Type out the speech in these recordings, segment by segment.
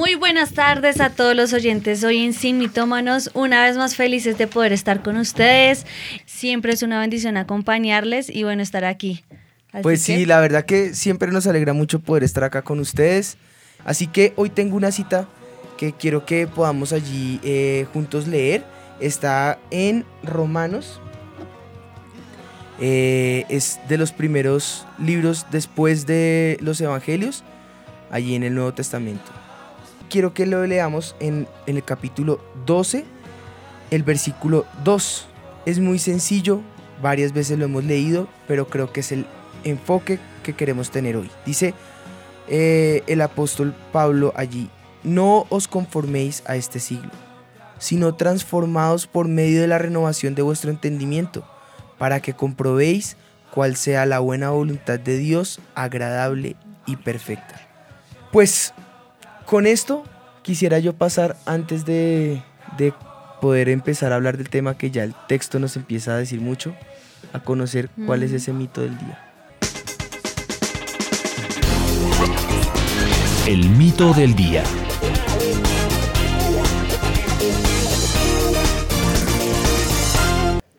Muy buenas tardes a todos los oyentes hoy en Sin Mitómanos. Una vez más felices de poder estar con ustedes. Siempre es una bendición acompañarles y bueno, estar aquí. Así Pues sí, la verdad que siempre nos alegra mucho poder estar acá con ustedes. Así que hoy tengo una cita que quiero que podamos allí eh, juntos leer. Está en Romanos. Eh, es de los primeros libros después de los Evangelios, allí en el Nuevo Testamento. Quiero que lo leamos en, el capítulo 12, el versículo 2. Es muy sencillo, varias veces lo hemos leído, pero creo que es el enfoque que queremos tener hoy. Dice eh, el apóstol Pablo allí, no os conforméis a este siglo, sino transformados por medio de la renovación de vuestro entendimiento, para que comprobéis cuál sea la buena voluntad de Dios, agradable y perfecta. Pues con esto quisiera yo pasar antes de, de poder empezar a hablar del tema que ya el texto nos empieza a decir mucho, a conocer cuál es Mm. ese mito del día. El mito del día.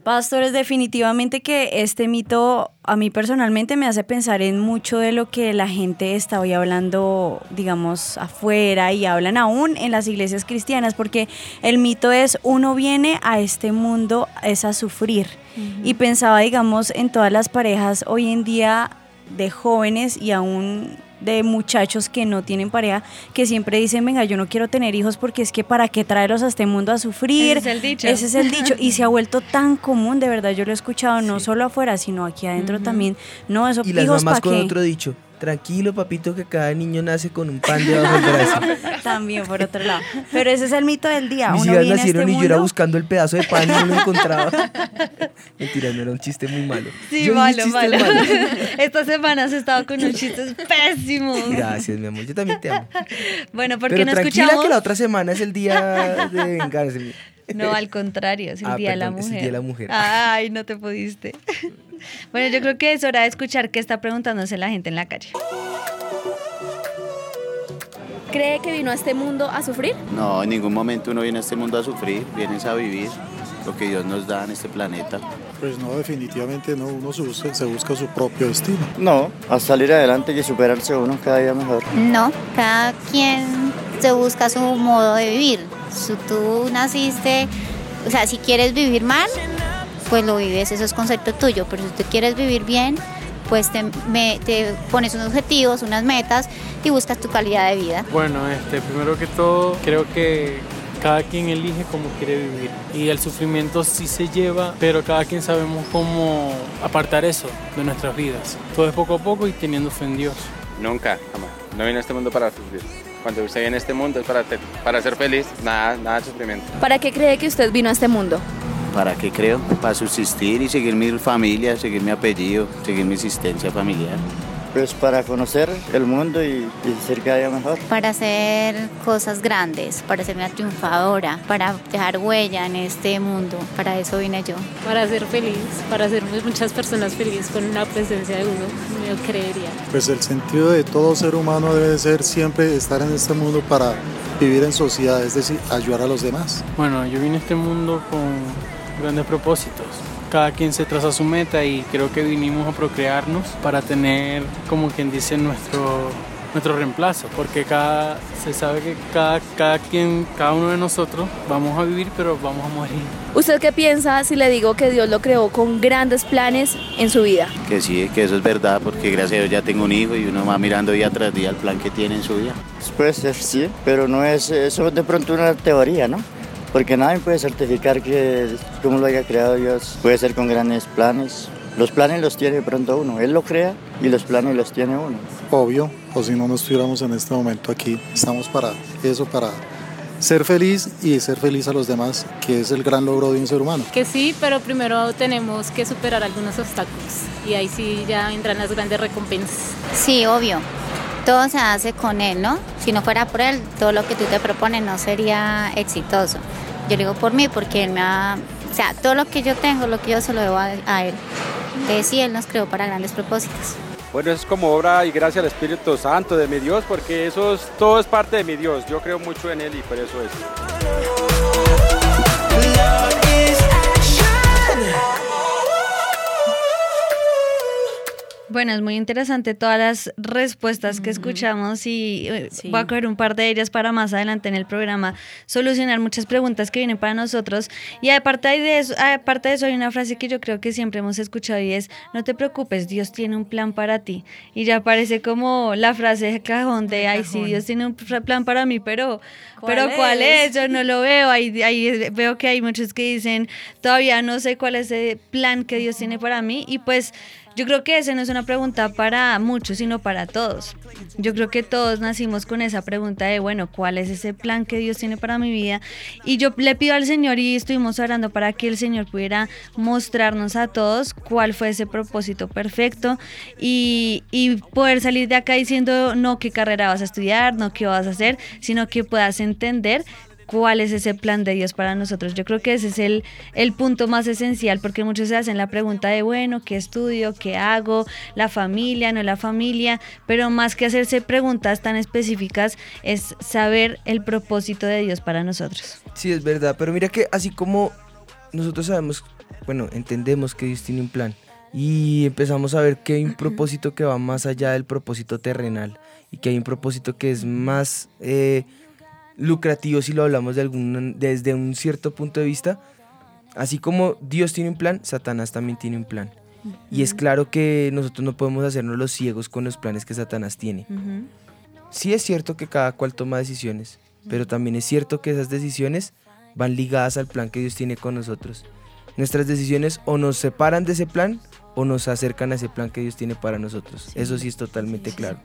Pastores, definitivamente que este mito a mí personalmente me hace pensar en mucho de lo que la gente está hoy hablando, digamos, afuera y hablan aún en las iglesias cristianas, porque el mito es uno viene a este mundo es a sufrir. Y pensaba, digamos, en todas las parejas hoy en día de jóvenes y aún de muchachos que no tienen pareja, que siempre dicen, venga, yo no quiero tener hijos porque es que para qué traerlos a este mundo a sufrir. Ese es el dicho. Ese es el dicho. Y se ha vuelto tan común, de verdad, yo lo he escuchado no solo afuera, sino aquí adentro también. No, eso, Y las hijos, mamás ¿para con qué? otro dicho, tranquilo papito que cada niño nace con un pan debajo del brazo. También, por otro lado. Pero ese es el mito del día. Mis Uno hijas nacieron este y yo era buscando el pedazo de pan y no lo encontraba. Mentira, no era un chiste muy malo. Sí, Yo malo, malo. malos. Esta semana has estado con unos chistes pésimos. Gracias, mi amor, yo también te amo. Bueno, ¿por qué Pero no tranquila escuchamos? que la otra semana es el día de vengarse. No, al contrario, es el Ah, Día de la es Mujer. el Día de la Mujer. Ay, no te pudiste. Bueno, yo creo que es hora de escuchar qué está preguntándose la gente en la calle. ¿Cree que vino a este mundo a sufrir? No, en ningún momento uno viene a este mundo a sufrir, vienes a vivir lo que Dios nos da en este planeta. Pues no, definitivamente no, uno se busca, se busca su propio destino. No, a salir adelante y superarse uno cada día mejor. No, cada quien se busca su modo de vivir. Si tú naciste, o sea, si quieres vivir mal, pues lo vives, eso es concepto tuyo, pero si tú quieres vivir bien, pues te, me- te pones unos objetivos, unas metas y buscas tu calidad de vida. Bueno, este, primero que todo, creo que cada quien elige cómo quiere vivir. Y el sufrimiento sí se lleva, pero cada quien sabemos cómo apartar eso de nuestras vidas. Todo es poco a poco y teniendo fe en Dios. Nunca, jamás. No vine a este mundo para sufrir. Cuando usted viene a este mundo es para, te- para ser feliz, nada, nada de sufrimiento. ¿Para qué cree que usted vino a este mundo? ¿Para qué creo? Para subsistir y seguir mi familia, seguir mi apellido, seguir mi existencia familiar. Pues para conocer el mundo y, y ser cada día mejor. Para hacer cosas grandes, para ser una triunfadora, para dejar huella en este mundo, para eso vine yo. Para ser feliz, para hacer muchas personas felices con la presencia de uno, yo creería. Pues el sentido de todo ser humano debe ser siempre estar en este mundo para vivir en sociedad, es decir, ayudar a los demás. Bueno, yo vine a este mundo con grandes propósitos. Cada quien se traza su meta y creo que vinimos a procrearnos para tener, como quien dice, nuestro, nuestro reemplazo, porque cada, se sabe que cada, cada quien, cada uno de nosotros vamos a vivir, pero vamos a morir. ¿Usted qué piensa si le digo que Dios lo creó con grandes planes en su vida? Que sí, que eso es verdad, porque gracias a Dios ya tengo un hijo y uno va mirando día tras día el plan que tiene en su vida. Puede ser, sí, pero no es eso es de pronto una teoría, ¿no? Porque nadie puede certificar que como lo haya creado Dios puede ser con grandes planes. Los planes los tiene de pronto uno, Él lo crea y los planes los tiene uno. Obvio, o si no, no estuviéramos en este momento aquí. Estamos para eso, para ser feliz y ser feliz a los demás, que es el gran logro de un ser humano. Que sí, pero primero tenemos que superar algunos obstáculos y ahí sí ya vendrán las grandes recompensas. Sí, obvio. Todo se hace con él, ¿no? Si no fuera por él, todo lo que tú te propones no sería exitoso. Yo digo por mí porque él me ha... O sea, todo lo que yo tengo, lo que yo se lo debo a, él. Sí, él nos creó para grandes propósitos. Bueno, es como obra y gracia al Espíritu Santo de mi Dios, porque eso es, todo es parte de mi Dios. Yo creo mucho en Él y por eso es. Bueno, es muy interesante todas las respuestas que escuchamos y eh, voy a coger un par de ellas para más adelante en el programa solucionar muchas preguntas que vienen para nosotros. Y aparte de eso, aparte de eso hay una frase que yo creo que siempre hemos escuchado y es, no te preocupes, Dios tiene un plan para ti. Y ya parece como la frase de cajón de, ay, sí, Dios tiene un plan para mí, pero ¿Cuál pero ¿cuál es? es? Yo no lo veo. Ahí, ahí veo que hay muchos que dicen, todavía no sé cuál es el plan que Dios tiene para mí. Y pues yo creo que esa no es una pregunta para muchos, sino para todos. Yo creo que todos nacimos con esa pregunta de, bueno, ¿cuál es ese plan que Dios tiene para mi vida? Y yo le pido al Señor y estuvimos orando para que el Señor pudiera mostrarnos a todos cuál fue ese propósito perfecto y, y poder salir de acá diciendo no qué carrera vas a estudiar, no qué vas a hacer, sino que puedas entender cuál es ese plan de Dios para nosotros. Yo creo que ese es el, el punto más esencial, porque muchos se hacen la pregunta de, bueno, ¿qué estudio? ¿Qué hago? ¿La familia? ¿No la familia? Pero más que hacerse preguntas tan específicas, es saber el propósito de Dios para nosotros. Sí, es verdad, pero mira que así como nosotros sabemos, bueno, entendemos que Dios tiene un plan y empezamos a ver que hay un propósito que va más allá del propósito terrenal y que hay un propósito que es más eh, lucrativo si lo hablamos de algún, desde un cierto punto de vista. Así como Dios tiene un plan, Satanás también tiene un plan. Y es claro que nosotros no podemos hacernos los ciegos con los planes que Satanás tiene. Sí es cierto que cada cual toma decisiones, pero también es cierto que esas decisiones van ligadas al plan que Dios tiene con nosotros. Nuestras decisiones o nos separan de ese plan o nos acercan a ese plan que Dios tiene para nosotros. Eso sí es totalmente claro.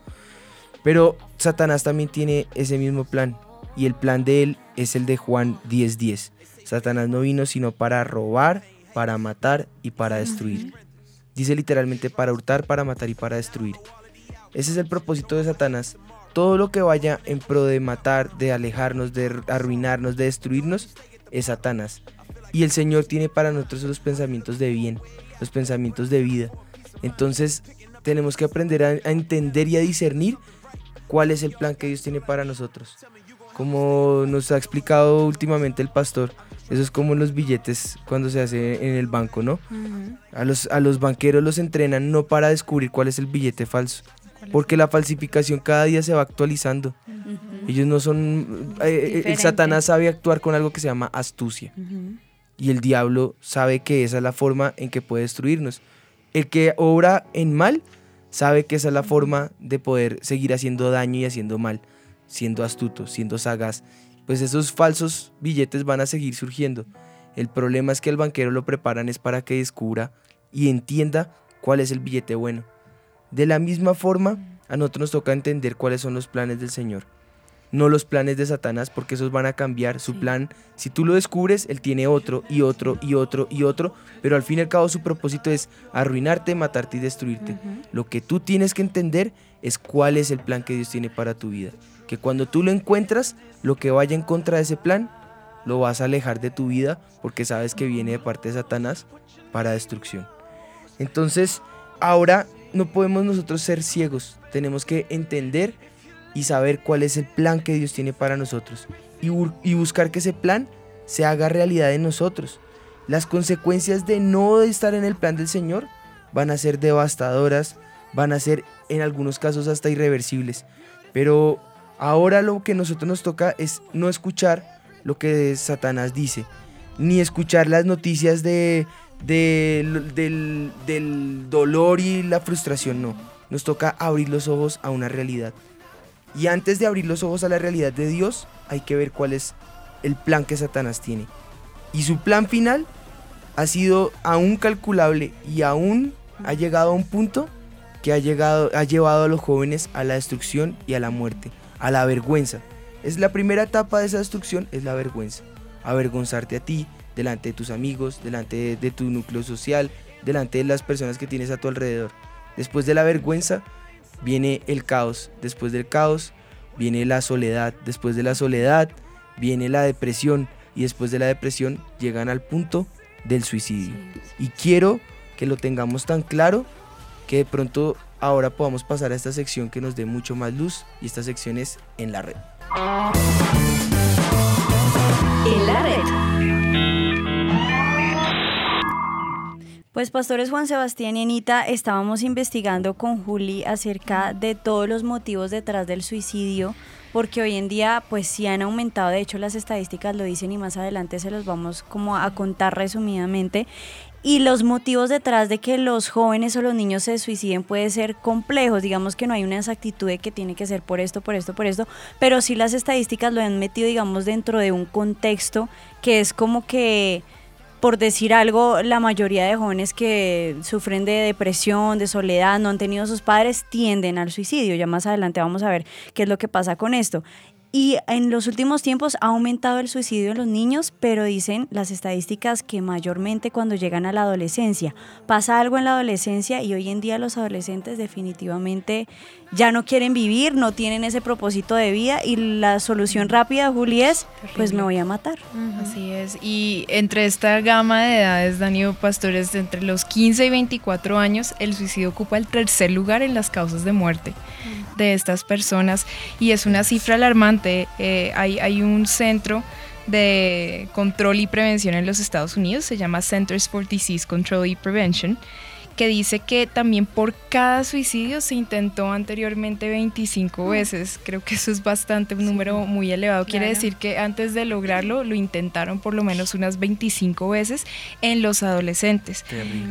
Pero Satanás también tiene ese mismo plan y el plan de él es el de Juan 10:10. Satanás no vino sino para robar, para matar y para destruir. Dice literalmente para hurtar, para matar y para destruir. Ese es el propósito de Satanás. Todo lo que vaya en pro de matar, de alejarnos, de arruinarnos, de destruirnos, es Satanás. Y el Señor tiene para nosotros los pensamientos de bien, los pensamientos de vida. Entonces tenemos que aprender a, a entender y a discernir cuál es el plan que Dios tiene para nosotros. Como nos ha explicado últimamente el pastor, eso es como los billetes cuando se hace en el banco, ¿no? A los, a los banqueros los entrenan no para descubrir cuál es el billete falso, porque la falsificación cada día se va actualizando. Ellos no son... eh, eh, el. Satanás sabe actuar con algo que se llama astucia. Y el diablo sabe que esa es la forma en que puede destruirnos. El que obra en mal sabe que esa es la forma de poder seguir haciendo daño y haciendo mal, siendo astuto, siendo sagaz. Pues esos falsos billetes van a seguir surgiendo. El problema es que el banquero lo preparan es para que descubra y entienda cuál es el billete bueno. De la misma forma, a nosotros nos toca entender cuáles son los planes del Señor. No los planes de Satanás, porque esos van a cambiar. Su plan, si tú lo descubres, él tiene otro y otro y otro y otro, pero al fin y al cabo su propósito es arruinarte, matarte y destruirte. Lo que tú tienes que entender es cuál es el plan que Dios tiene para tu vida. Que cuando tú lo encuentras, lo que vaya en contra de ese plan, lo vas a alejar de tu vida porque sabes que viene de parte de Satanás para destrucción. Entonces, ahora no podemos nosotros ser ciegos, tenemos que entender y saber cuál es el plan que Dios tiene para nosotros y, buscar que ese plan se haga realidad en nosotros. Las consecuencias de no estar en el plan del Señor van a ser devastadoras, van a ser en algunos casos hasta irreversibles. Pero ahora lo que nosotros nos toca es no escuchar lo que Satanás dice, ni escuchar las noticias de, de- del, del dolor y la frustración, no. Nos toca abrir los ojos a una realidad. Y antes de abrir los ojos a la realidad de Dios, hay que ver cuál es el plan que Satanás tiene. Y su plan final ha sido aún calculable y aún ha llegado a un punto que ha, llegado, ha llevado a los jóvenes a la destrucción y a la muerte, a la vergüenza. Es la primera etapa de esa destrucción, es la vergüenza. Avergonzarte a ti, delante de tus amigos, delante de, de tu núcleo social, delante de las personas que tienes a tu alrededor. Después de la vergüenza viene el caos. Después del caos viene la soledad. Después de la soledad viene la depresión. Y después de la depresión llegan al punto del suicidio. Y quiero que lo tengamos tan claro que de pronto ahora podamos pasar a esta sección que nos dé mucho más luz. Y esta sección es en la red. En la red. Pues pastores Juan Sebastián y Anita, estábamos investigando con Juli acerca de todos los motivos detrás del suicidio, porque hoy en día pues sí han aumentado, de hecho las estadísticas lo dicen y más adelante se los vamos como a contar resumidamente. Y los motivos detrás de que los jóvenes o los niños se suiciden puede ser complejos, digamos que no hay una exactitud de que tiene que ser por esto, por esto, por esto, pero sí las estadísticas lo han metido digamos dentro de un contexto que es como que por decir algo, la mayoría de jóvenes que sufren de depresión, de soledad, no han tenido sus padres, tienden al suicidio. Ya más adelante vamos a ver qué es lo que pasa con esto. Y en los últimos tiempos ha aumentado el suicidio en los niños, pero dicen las estadísticas que mayormente cuando llegan a la adolescencia. Pasa algo en la adolescencia y hoy en día los adolescentes definitivamente ya no quieren vivir, no tienen ese propósito de vida y la solución rápida, Juli, es pues me voy a matar. Así es. Y entre esta gama de edades, Daniel Pastores, entre los 15 y 24 años, el suicidio ocupa el tercer lugar en las causas de muerte de estas personas y es una cifra alarmante. Eh, hay, hay un centro de control y prevención en los Estados Unidos, se llama Centers for Disease Control y Prevention, que dice que también por cada suicidio se intentó anteriormente 25 veces. Creo que eso es bastante un número muy elevado. Quiere decir que antes de lograrlo lo intentaron por lo menos unas 25 veces en los adolescentes.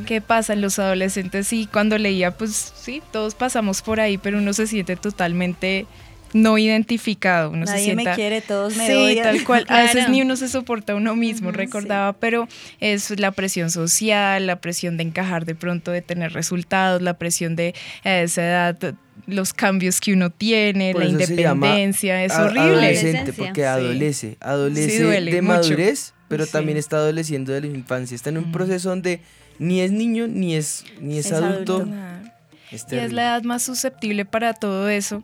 ¿Qué pasa en los adolescentes? Sí, cuando leía, pues sí, todos pasamos por ahí, pero uno se siente totalmente no identificado. Uno Nadie se sienta, me quiere, todos me sí, odian. tal cual. A veces ni uno se soporta a uno mismo, recordaba, pero es la presión social, la presión de encajar de pronto, de tener resultados, la presión de a esa edad, los cambios que uno tiene, Por la independencia, es horrible. Adolescente, porque Sí. adolece, adolece Sí, duele de mucho. madurez, pero Sí. también está adoleciendo de la infancia. Está en un proceso donde ni es niño ni es, ni es, Es adulto. adulto. Es Y es la edad más susceptible para todo eso.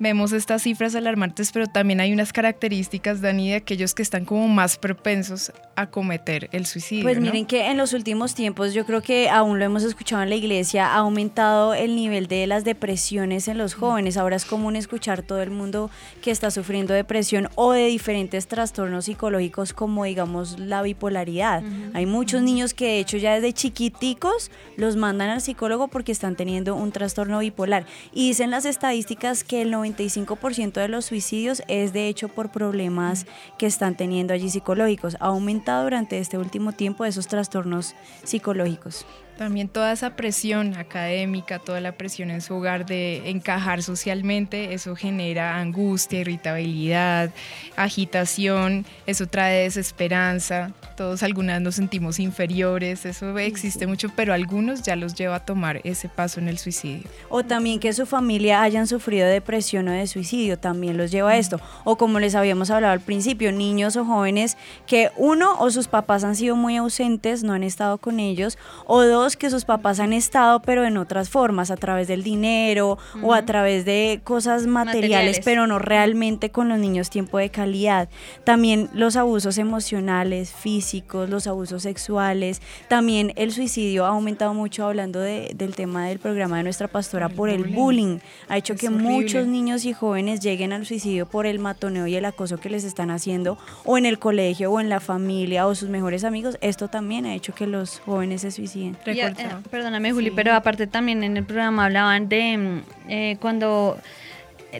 Vemos estas cifras alarmantes, pero también hay unas características, Dani, de aquellos que están como más propensos a cometer el suicidio. Pues ¿no? miren que en los últimos tiempos, yo creo que aún lo hemos escuchado en la iglesia, ha aumentado el nivel de las depresiones en los jóvenes. Ahora es común escuchar todo el mundo que está sufriendo depresión o de diferentes trastornos psicológicos como digamos la bipolaridad. Hay muchos niños que de hecho ya desde chiquiticos los mandan al psicólogo porque están teniendo un trastorno bipolar. Y dicen las estadísticas que el 95% de los suicidios es de hecho por problemas que están teniendo allí psicológicos. Ha aumentado durante este último tiempo esos trastornos psicológicos. También toda esa presión académica, toda la presión en su hogar de encajar socialmente, eso genera angustia, irritabilidad, agitación, eso trae desesperanza, todos algunas nos sentimos inferiores, eso existe mucho, pero algunos ya los lleva a tomar ese paso en el suicidio. O también que su familia hayan sufrido de depresión o de suicidio, también los lleva a esto. O como les habíamos hablado al principio, niños o jóvenes que uno o sus papás han sido muy ausentes, no han estado con ellos, o dos que sus papás han estado pero en otras formas, a través del dinero o a través de cosas materiales, Materiales. pero no realmente con los niños tiempo de calidad. También los abusos emocionales, físicos, los abusos sexuales, también el suicidio ha aumentado mucho hablando de- del tema del programa de nuestra pastora por el bullying. Ha hecho Es que horrible. muchos niños y jóvenes lleguen al suicidio por el matoneo y el acoso que les están haciendo o en el colegio o en la familia o sus mejores amigos. Esto también ha hecho que los jóvenes se suiciden. Eh, perdóname, Juli, pero aparte también en el programa hablaban de mm, eh, cuando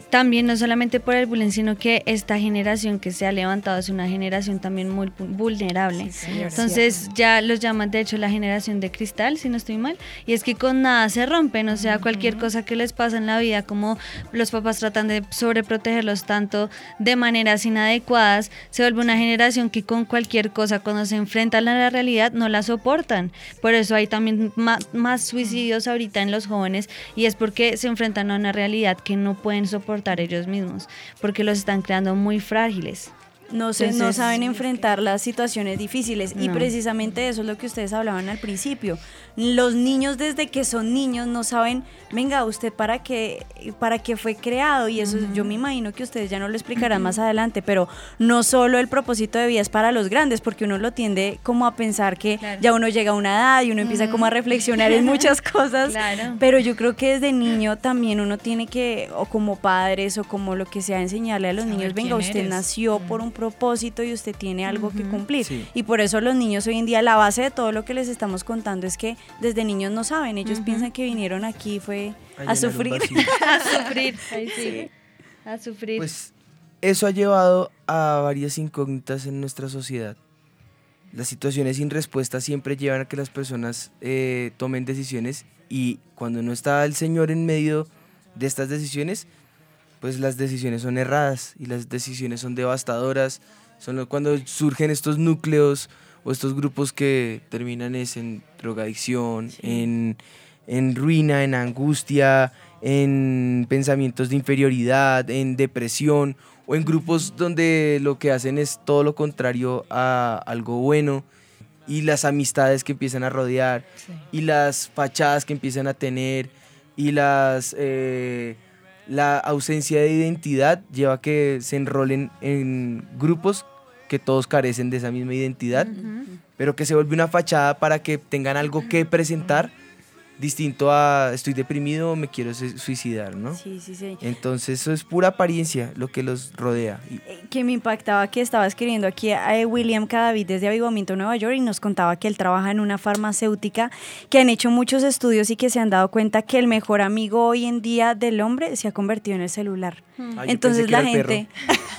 también no solamente por el bullying, sino que esta generación que se ha levantado es una generación también muy vu- vulnerable. señor. Entonces ya los llaman de hecho la generación de cristal, si no estoy mal, y es que con nada se rompen, o sea, cualquier cosa que les pasa en la vida, como los papás tratan de sobreprotegerlos tanto de maneras inadecuadas, se vuelve una generación que con cualquier cosa cuando se enfrentan a la realidad no la soportan. Por eso hay también ma- más, suicidios ahorita en los jóvenes y es porque se enfrentan a una realidad que no pueden soportar soportar ellos mismos, porque los están creando muy frágiles. No, se, no saben enfrentar las situaciones difíciles. Y precisamente eso es lo que ustedes hablaban al principio. Los niños desde que son niños no saben, venga, usted para qué, para qué fue creado y eso yo me imagino que ustedes ya no lo explicarán más adelante, pero no solo el propósito de vida es para los grandes, porque uno lo tiende como a pensar que ya uno llega a una edad y uno empieza como a reflexionar en muchas cosas, Claro. pero yo creo que desde niño también uno tiene que, o como padres o como lo que sea, enseñarle a los Saber niños, venga, usted eres. nació por un propósito y usted tiene algo que cumplir. Sí. Y por eso los niños hoy en día, la base de todo lo que les estamos contando es que desde niños no saben, ellos piensan que vinieron aquí fue A sufrir. a sufrir, sí. A sufrir. Pues eso ha llevado a varias incógnitas en nuestra sociedad. Las situaciones sin respuesta siempre llevan a que las personas eh, tomen decisiones y cuando no está el Señor en medio de estas decisiones, pues las decisiones son erradas y las decisiones son devastadoras. Son cuando surgen estos núcleos o estos grupos que terminan es en drogadicción, en, en ruina, en angustia, en pensamientos de inferioridad, en depresión o en grupos donde lo que hacen es todo lo contrario a algo bueno. Y las amistades que empiezan a rodear y las fachadas que empiezan a tener y las eh, la ausencia de identidad lleva a que se enrolen en grupos que todos carecen de esa misma identidad, pero que se vuelve una fachada para que tengan algo que presentar distinto a estoy deprimido, me quiero suicidar, ¿no? Sí, sí, sí. Entonces eso es pura apariencia lo que los rodea. Y- que me impactaba que estaba escribiendo aquí a William Cadavid desde Avivamiento Nueva York y nos contaba que él trabaja en una farmacéutica que han hecho muchos estudios y que se han dado cuenta que el mejor amigo hoy en día del hombre se ha convertido en el celular. Ah, Entonces la gente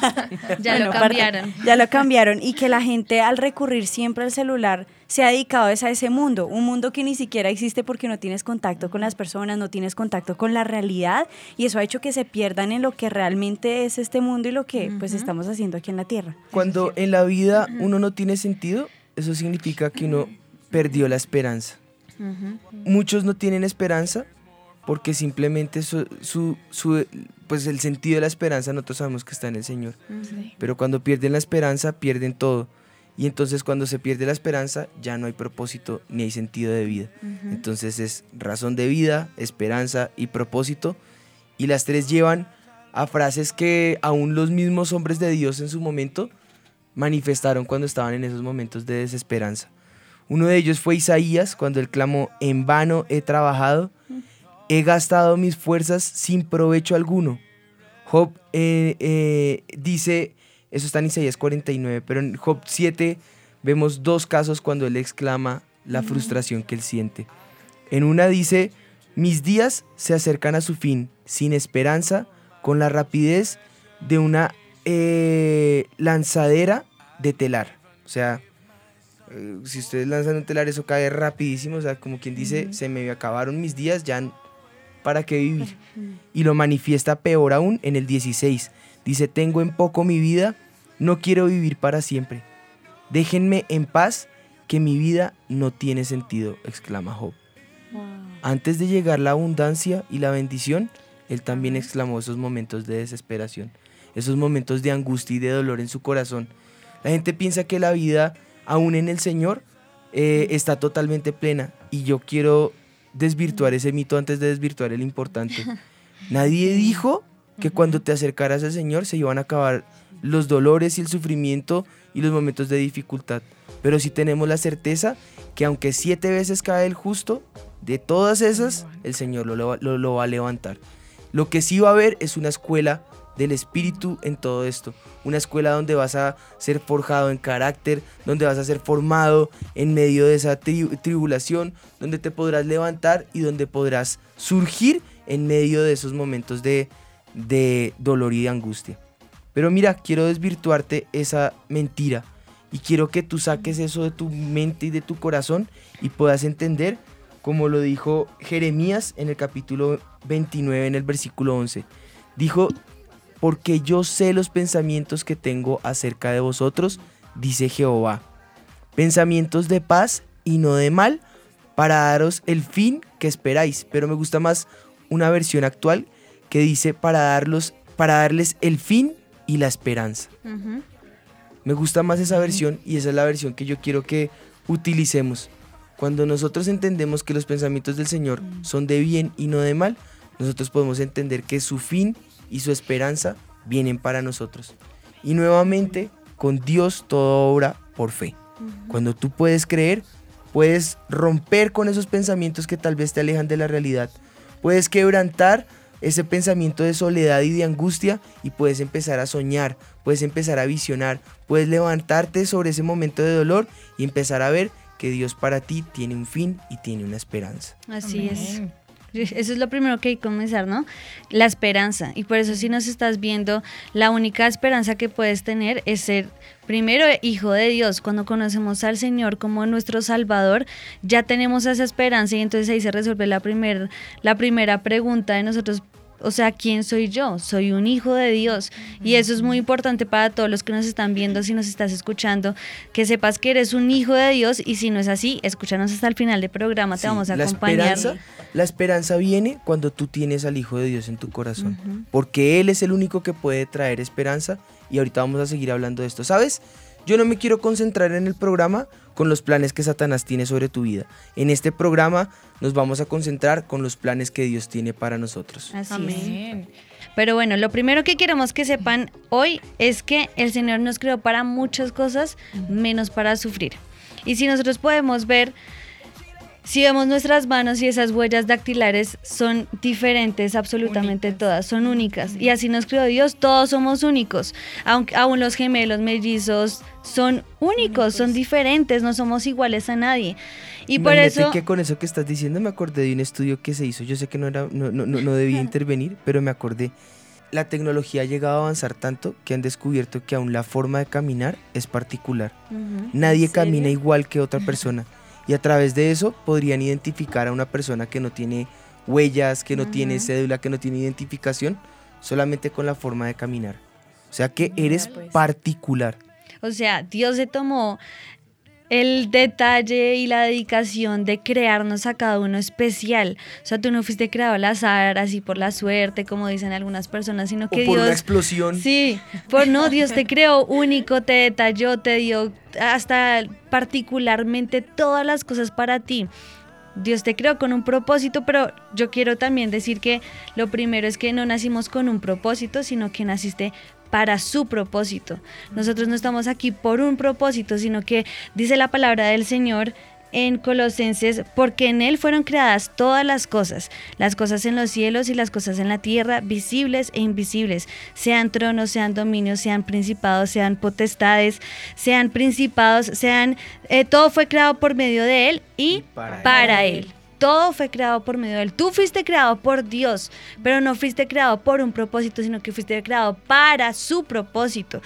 Ya lo cambiaron. ya lo cambiaron. Y que la gente al recurrir siempre al celular se ha dedicado es a ese mundo, un mundo que ni siquiera existe porque no tienes contacto con las personas, no tienes contacto con la realidad. Y eso ha hecho que se pierdan en lo que realmente es este mundo y lo que pues estamos haciendo aquí en la Tierra. Cuando en la vida uno no tiene sentido, eso significa que uno perdió la esperanza. Muchos no tienen esperanza porque simplemente su, su- su- pues el sentido de la esperanza nosotros sabemos que está en el Señor. Pero cuando pierden la esperanza, pierden todo. Y entonces cuando se pierde la esperanza, ya no hay propósito ni hay sentido de vida. Entonces es razón de vida, esperanza y propósito. Y las tres llevan a frases que aún los mismos hombres de Dios en su momento manifestaron cuando estaban en esos momentos de desesperanza. Uno de ellos fue Isaías, cuando él clamó, en vano he trabajado, he gastado mis fuerzas sin provecho alguno. Job eh, eh, dice, eso está en Isaías 49, pero en Job 7 vemos dos casos cuando él exclama la frustración que él siente. En una dice, mis días se acercan a su fin, sin esperanza, con la rapidez de una eh, lanzadera de telar. O sea, si ustedes lanzan un telar, eso cae rapidísimo. O sea, como quien dice, se me acabaron mis días, ya para qué vivir. Y lo manifiesta peor aún en el 16. Dice, tengo en poco mi vida, no quiero vivir para siempre. Déjenme en paz, que mi vida no tiene sentido, exclama Job. Antes de llegar la abundancia y la bendición, él también exclamó esos momentos de desesperación, esos momentos de angustia y de dolor en su corazón. La gente piensa que la vida, aún en el Señor, eh, está totalmente plena. Y yo quiero desvirtuar ese mito antes de desvirtuar el importante. Nadie dijo que cuando te acercaras al Señor se iban a acabar los dolores y el sufrimiento y los momentos de dificultad. Pero sí tenemos la certeza que aunque siete veces cae el justo, de todas esas, el Señor lo, lo- va a levantar. Lo que sí va a haber es una escuela del Espíritu en todo esto. Una escuela donde vas a ser forjado en carácter, donde vas a ser formado en medio de esa tri- tribulación, donde te podrás levantar y donde podrás surgir en medio de esos momentos de, de dolor y de angustia. Pero mira, quiero desvirtuarte esa mentira y quiero que tú saques eso de tu mente y de tu corazón y puedas entender como lo dijo Jeremías en el capítulo 29 en el versículo 11. Dijo, porque yo sé los pensamientos que tengo acerca de vosotros, dice Jehová. Pensamientos de paz y no de mal, para daros el fin que esperáis. Pero me gusta más una versión actual que dice para, darlos, para darles el fin y la esperanza. Me gusta más esa versión y esa es la versión que yo quiero que utilicemos. Cuando nosotros entendemos que los pensamientos del Señor son de bien y no de mal, nosotros podemos entender que su fin y su esperanza vienen para nosotros. Y nuevamente, con Dios todo obra por fe. Cuando tú puedes creer, puedes romper con esos pensamientos que tal vez te alejan de la realidad. Puedes quebrantar ese pensamiento de soledad y de angustia y puedes empezar a soñar, puedes empezar a visionar, puedes levantarte sobre ese momento de dolor y empezar a ver que Dios para ti tiene un fin y tiene una esperanza. Así es. Eso es lo primero que hay que comenzar, ¿no? La esperanza. Y por eso si nos estás viendo, la única esperanza que puedes tener es ser primero hijo de Dios. Cuando conocemos al Señor como nuestro Salvador, ya tenemos esa esperanza y entonces ahí se resuelve la, primer, la primera pregunta de nosotros. O sea, ¿quién soy yo? Soy un hijo de Dios. Y eso es muy importante para todos los que nos están viendo, si nos estás escuchando, que sepas que eres un hijo de Dios y si no es así, escúchanos hasta el final del programa, te Sí, vamos a la acompañar. Esperanza, la esperanza viene cuando tú tienes al Hijo de Dios en tu corazón, porque Él es el único que puede traer esperanza y ahorita vamos a seguir hablando de esto. ¿Sabes? Yo no me quiero concentrar en el programa con los planes que Satanás tiene sobre tu vida. En este programa nos vamos a concentrar con los planes que Dios tiene para nosotros. Así es. Pero bueno, lo primero que queremos que sepan hoy es que el Señor nos creó para muchas cosas, menos para sufrir. Y si nosotros podemos ver, si vemos nuestras manos y esas huellas dactilares son diferentes absolutamente todas, son únicas. Y así nos creó Dios, todos somos únicos. Aunque aún los gemelos, mellizos, son únicos, son diferentes, no somos iguales a nadie. Y por Imagínate eso... que con eso que estás diciendo me acordé de un estudio que se hizo. Yo sé que no, era, no, no, no- debía intervenir, pero me acordé. La tecnología ha llegado a avanzar tanto que han descubierto que aún la forma de caminar es particular. Ujú. Nadie ¿En serio? camina igual que otra persona. Y a través de eso podrían identificar a una persona que no tiene huellas, que no tiene cédula, que no tiene identificación, solamente con la forma de caminar. O sea que eres particular. O sea, Dios se tomó el detalle y la dedicación de crearnos a cada uno especial. O sea, tú no fuiste creado al azar, así por la suerte, como dicen algunas personas, sino que o por Dios... una explosión. Sí, por no, Dios te creó único, te detalló, te dio hasta particularmente todas las cosas para ti. Dios te creó con un propósito, pero yo quiero también decir que lo primero es que no nacimos con un propósito, sino que naciste para su propósito. Nosotros no estamos aquí por un propósito, sino que dice la palabra del Señor en Colosenses, porque en Él fueron creadas todas las cosas, las cosas en los cielos y las cosas en la tierra, visibles e invisibles, sean tronos, sean dominios, sean principados, sean potestades, sean principados, sean... eh, todo fue creado por medio de Él y, para, él. Todo fue creado por medio de Él. Tú fuiste creado por Dios, pero no fuiste creado por un propósito, sino que fuiste creado para su propósito.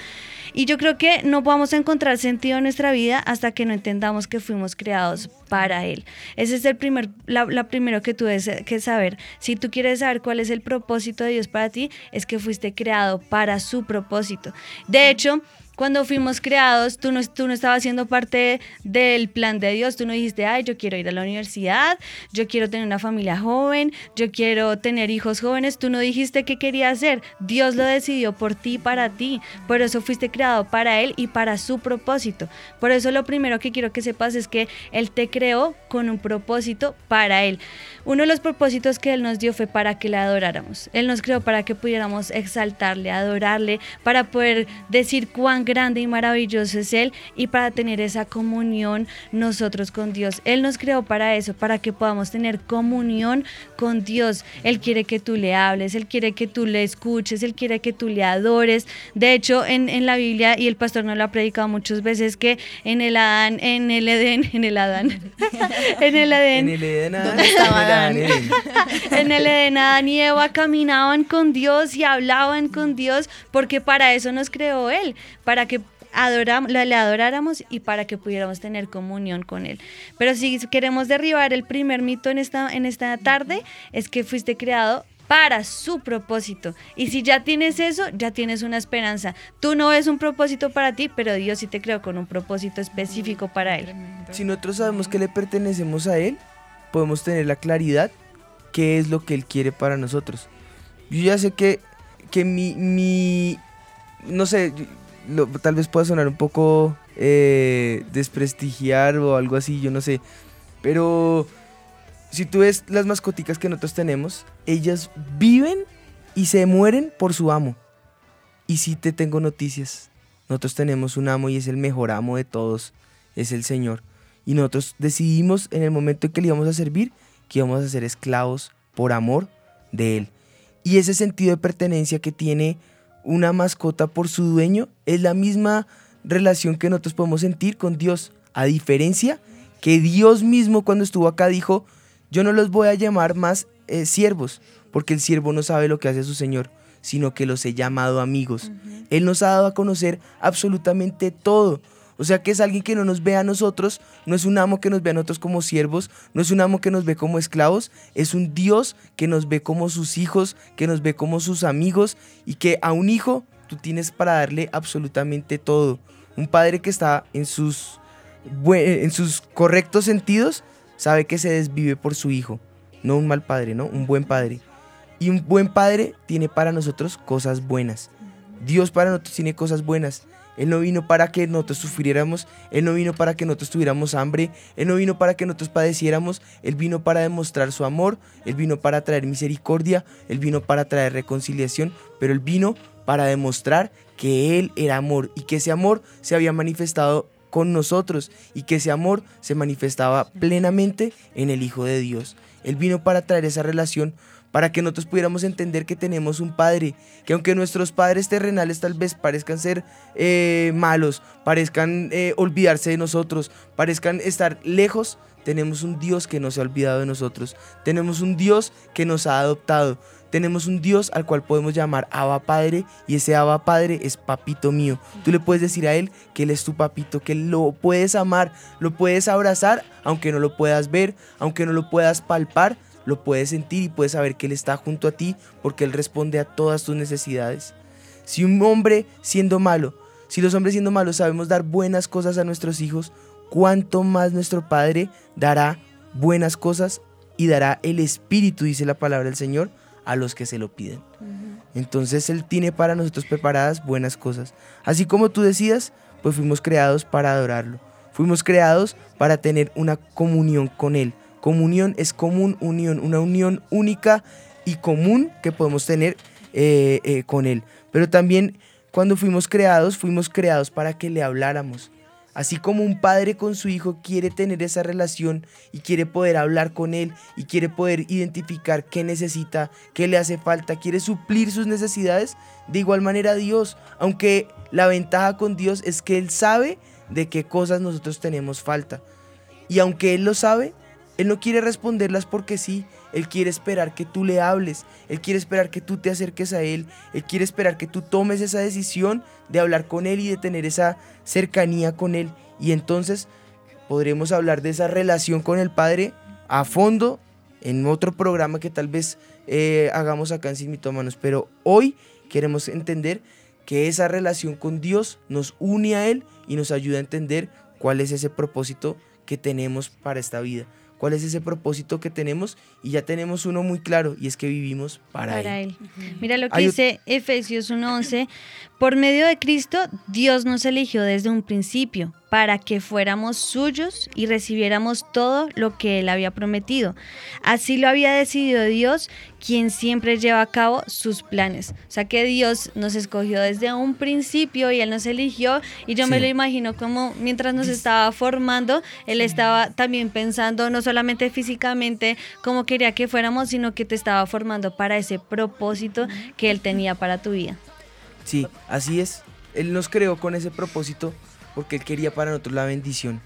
Y yo creo que no vamos a encontrar sentido en nuestra vida hasta que no entendamos que fuimos creados para Él. Ese es el primer, la, la primero que tú debes que saber. Si tú quieres saber cuál es el propósito de Dios para ti, es que fuiste creado para su propósito. De hecho, cuando fuimos creados, tú no, tú no estabas siendo parte del plan de Dios. Tú no dijiste, ay, yo quiero ir a la universidad, yo quiero tener una familia joven, yo quiero tener hijos jóvenes. Tú no dijiste qué querías hacer. Dios lo decidió por ti y para ti. Por eso fuiste creado para Él y para su propósito. Por eso lo primero que quiero que sepas es que Él te creó con un propósito para Él. Uno de los propósitos que Él nos dio fue para que le adoráramos. Él nos creó para que pudiéramos exaltarle, adorarle, para poder decir cuán grande y maravilloso es Él y para tener esa comunión nosotros con Dios. Él nos creó para eso, para que podamos tener comunión con Dios. Él quiere que tú le hables, Él quiere que tú le escuches, Él quiere que tú le adores. De hecho, en, en la Biblia, y el pastor nos lo ha predicado muchas veces, que en el Adán, en el Edén, en el Adán, en el Edén, En el Edén, ¿Dónde el estaba Adán, en el Edén, Adán y Eva caminaban con Dios y hablaban con Dios, porque para eso nos creó Él, para que adoram- le le adoráramos y para que pudiéramos tener comunión con Él. Pero si queremos derribar el primer mito en esta, en esta tarde, es que fuiste creado para su propósito. Y si ya tienes eso, ya tienes una esperanza. Tú no es un propósito para ti, pero Dios sí te creó con un propósito específico para Él. Si nosotros sabemos que le pertenecemos a Él, podemos tener la claridad qué es lo que Él quiere para nosotros. Yo ya sé que, que mi, mi, no sé, tal vez pueda sonar un poco eh, desprestigiar o algo así, yo no sé. Pero si tú ves las mascoticas que nosotros tenemos, ellas viven y se mueren por su amo. Y si te tengo noticias, nosotros tenemos un amo y es el mejor amo de todos, es el Señor. Y nosotros decidimos en el momento en que le íbamos a servir que íbamos a ser esclavos por amor de Él. Y ese sentido de pertenencia que tiene una mascota por su dueño es la misma relación que nosotros podemos sentir con Dios. A diferencia que Dios mismo cuando estuvo acá dijo, yo no los voy a llamar más eh, siervos, porque el siervo no sabe lo que hace su Señor, sino que los he llamado amigos. Él nos ha dado a conocer absolutamente todo. O sea que es alguien que no nos ve a nosotros, no es un amo que nos ve a nosotros como siervos, no es un amo que nos ve como esclavos, es un Dios que nos ve como sus hijos, que nos ve como sus amigos y que a un hijo tú tienes para darle absolutamente todo. Un padre que está en sus, en sus correctos sentidos sabe que se desvive por su hijo. No un mal padre, ¿no? Un buen padre. Y un buen padre tiene para nosotros cosas buenas. Dios para nosotros tiene cosas buenas. Él no vino para que nosotros sufriéramos, Él no vino para que nosotros tuviéramos hambre, Él no vino para que nosotros padeciéramos, Él vino para demostrar su amor, Él vino para traer misericordia, Él vino para traer reconciliación, pero Él vino para demostrar que Él era amor y que ese amor se había manifestado con nosotros y que ese amor se manifestaba plenamente en el Hijo de Dios. Él vino para traer esa relación para que nosotros pudiéramos entender que tenemos un Padre, que aunque nuestros padres terrenales tal vez parezcan ser eh, malos, parezcan eh, olvidarse de nosotros, parezcan estar lejos, tenemos un Dios que no se ha olvidado de nosotros, tenemos un Dios que nos ha adoptado, tenemos un Dios al cual podemos llamar Abba Padre y ese Abba Padre es papito mío. Tú le puedes decir a Él que Él es tu papito, que lo puedes amar, lo puedes abrazar, aunque no lo puedas ver, aunque no lo puedas palpar, lo puedes sentir y puedes saber que Él está junto a ti porque Él responde a todas tus necesidades. Si un hombre siendo malo, si los hombres siendo malos sabemos dar buenas cosas a nuestros hijos, cuánto más nuestro Padre dará buenas cosas y dará el Espíritu, dice la palabra del Señor, a los que se lo piden. Entonces Él tiene para nosotros preparadas buenas cosas. Así como tú decidas, pues fuimos creados para adorarlo. Fuimos creados para tener una comunión con Él. Comunión es común, unión, una unión única y común que podemos tener eh, eh, con Él. Pero también cuando fuimos creados, fuimos creados para que le habláramos. Así como un padre con su hijo quiere tener esa relación y quiere poder hablar con él y quiere poder identificar qué necesita, qué le hace falta, quiere suplir sus necesidades, de igual manera Dios, aunque la ventaja con Dios es que Él sabe de qué cosas nosotros tenemos falta. Y aunque Él lo sabe, Él no quiere responderlas porque sí, Él quiere esperar que tú le hables, Él quiere esperar que tú te acerques a Él, Él quiere esperar que tú tomes esa decisión de hablar con Él y de tener esa cercanía con Él. Y entonces podremos hablar de esa relación con el Padre a fondo en otro programa que tal vez eh, hagamos acá en Sin Mitómanos. Pero hoy queremos entender que esa relación con Dios nos une a Él y nos ayuda a entender cuál es ese propósito que tenemos para esta vida. ¿Cuál es ese propósito que tenemos? Y ya tenemos uno muy claro y es que vivimos para, para Él. él. Mira lo que Hay dice Efesios 1:11, por medio de Cristo Dios nos eligió desde un principio para que fuéramos suyos y recibiéramos todo lo que él había prometido. Así lo había decidido Dios, quien siempre lleva a cabo sus planes. O sea que Dios nos escogió desde un principio y él nos eligió y yo me lo imagino como mientras nos estaba formando, él estaba también pensando no solamente físicamente cómo quería que fuéramos, sino que te estaba formando para ese propósito que él tenía para tu vida. Sí, así es. Él nos creó con ese propósito porque Él quería para nosotros la bendición.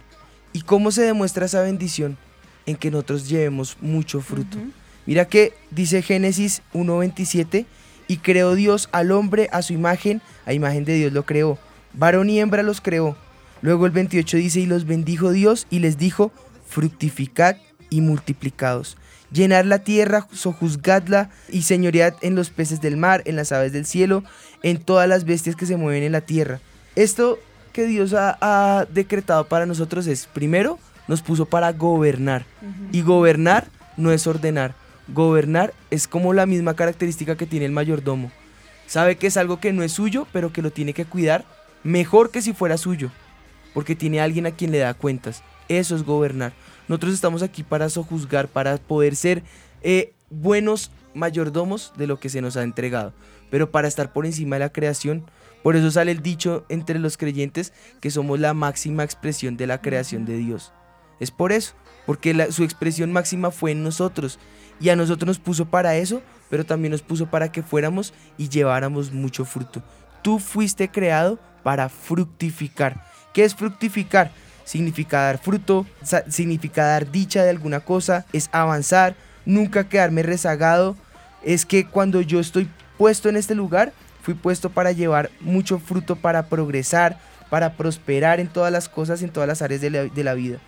¿Y cómo se demuestra esa bendición? En que nosotros llevemos mucho fruto. Mira que dice Génesis 1.27, y creó Dios al hombre a su imagen, a imagen de Dios lo creó. Varón y hembra los creó. Luego el 28 dice, y los bendijo Dios y les dijo, fructificad y multiplicados. Llenar la tierra, sojuzgadla y señoread en los peces del mar, en las aves del cielo, en todas las bestias que se mueven en la tierra. Esto que Dios ha, ha decretado para nosotros es, primero, nos puso para gobernar. Y gobernar no es ordenar. Gobernar es como la misma característica que tiene el mayordomo. Sabe que es algo que no es suyo, pero que lo tiene que cuidar mejor que si fuera suyo, porque tiene alguien a quien le da cuentas. Eso es gobernar. Nosotros estamos aquí para sojuzgar, para poder ser eh, buenos mayordomos de lo que se nos ha entregado, pero para estar por encima de la creación. Por eso sale el dicho entre los creyentes que somos la máxima expresión de la creación de Dios. Es por eso, porque su expresión máxima fue en nosotros y a nosotros nos puso para eso, pero también nos puso para que fuéramos y lleváramos mucho fruto. Tú fuiste creado para fructificar. ¿Qué es fructificar? Significa dar fruto, significa dar dicha de alguna cosa, es avanzar, nunca quedarme rezagado. Es que cuando yo estoy puesto en este lugar, fui puesto para llevar mucho fruto, para progresar, para prosperar en todas las cosas, en todas las áreas de la, vida.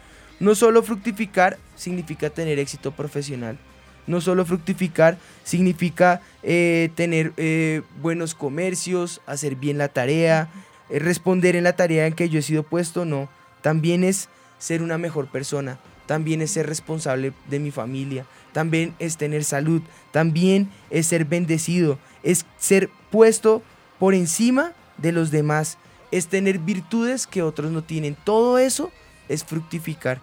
No solo fructificar significa tener éxito profesional. No solo fructificar significa eh, tener eh, buenos comercios, hacer bien la tarea, eh, responder en la tarea en que yo he sido puesto, no. También es ser una mejor persona, también es ser responsable de mi familia, también es tener salud, también es ser bendecido, es ser puesto por encima de los demás, es tener virtudes que otros no tienen. Todo eso es fructificar.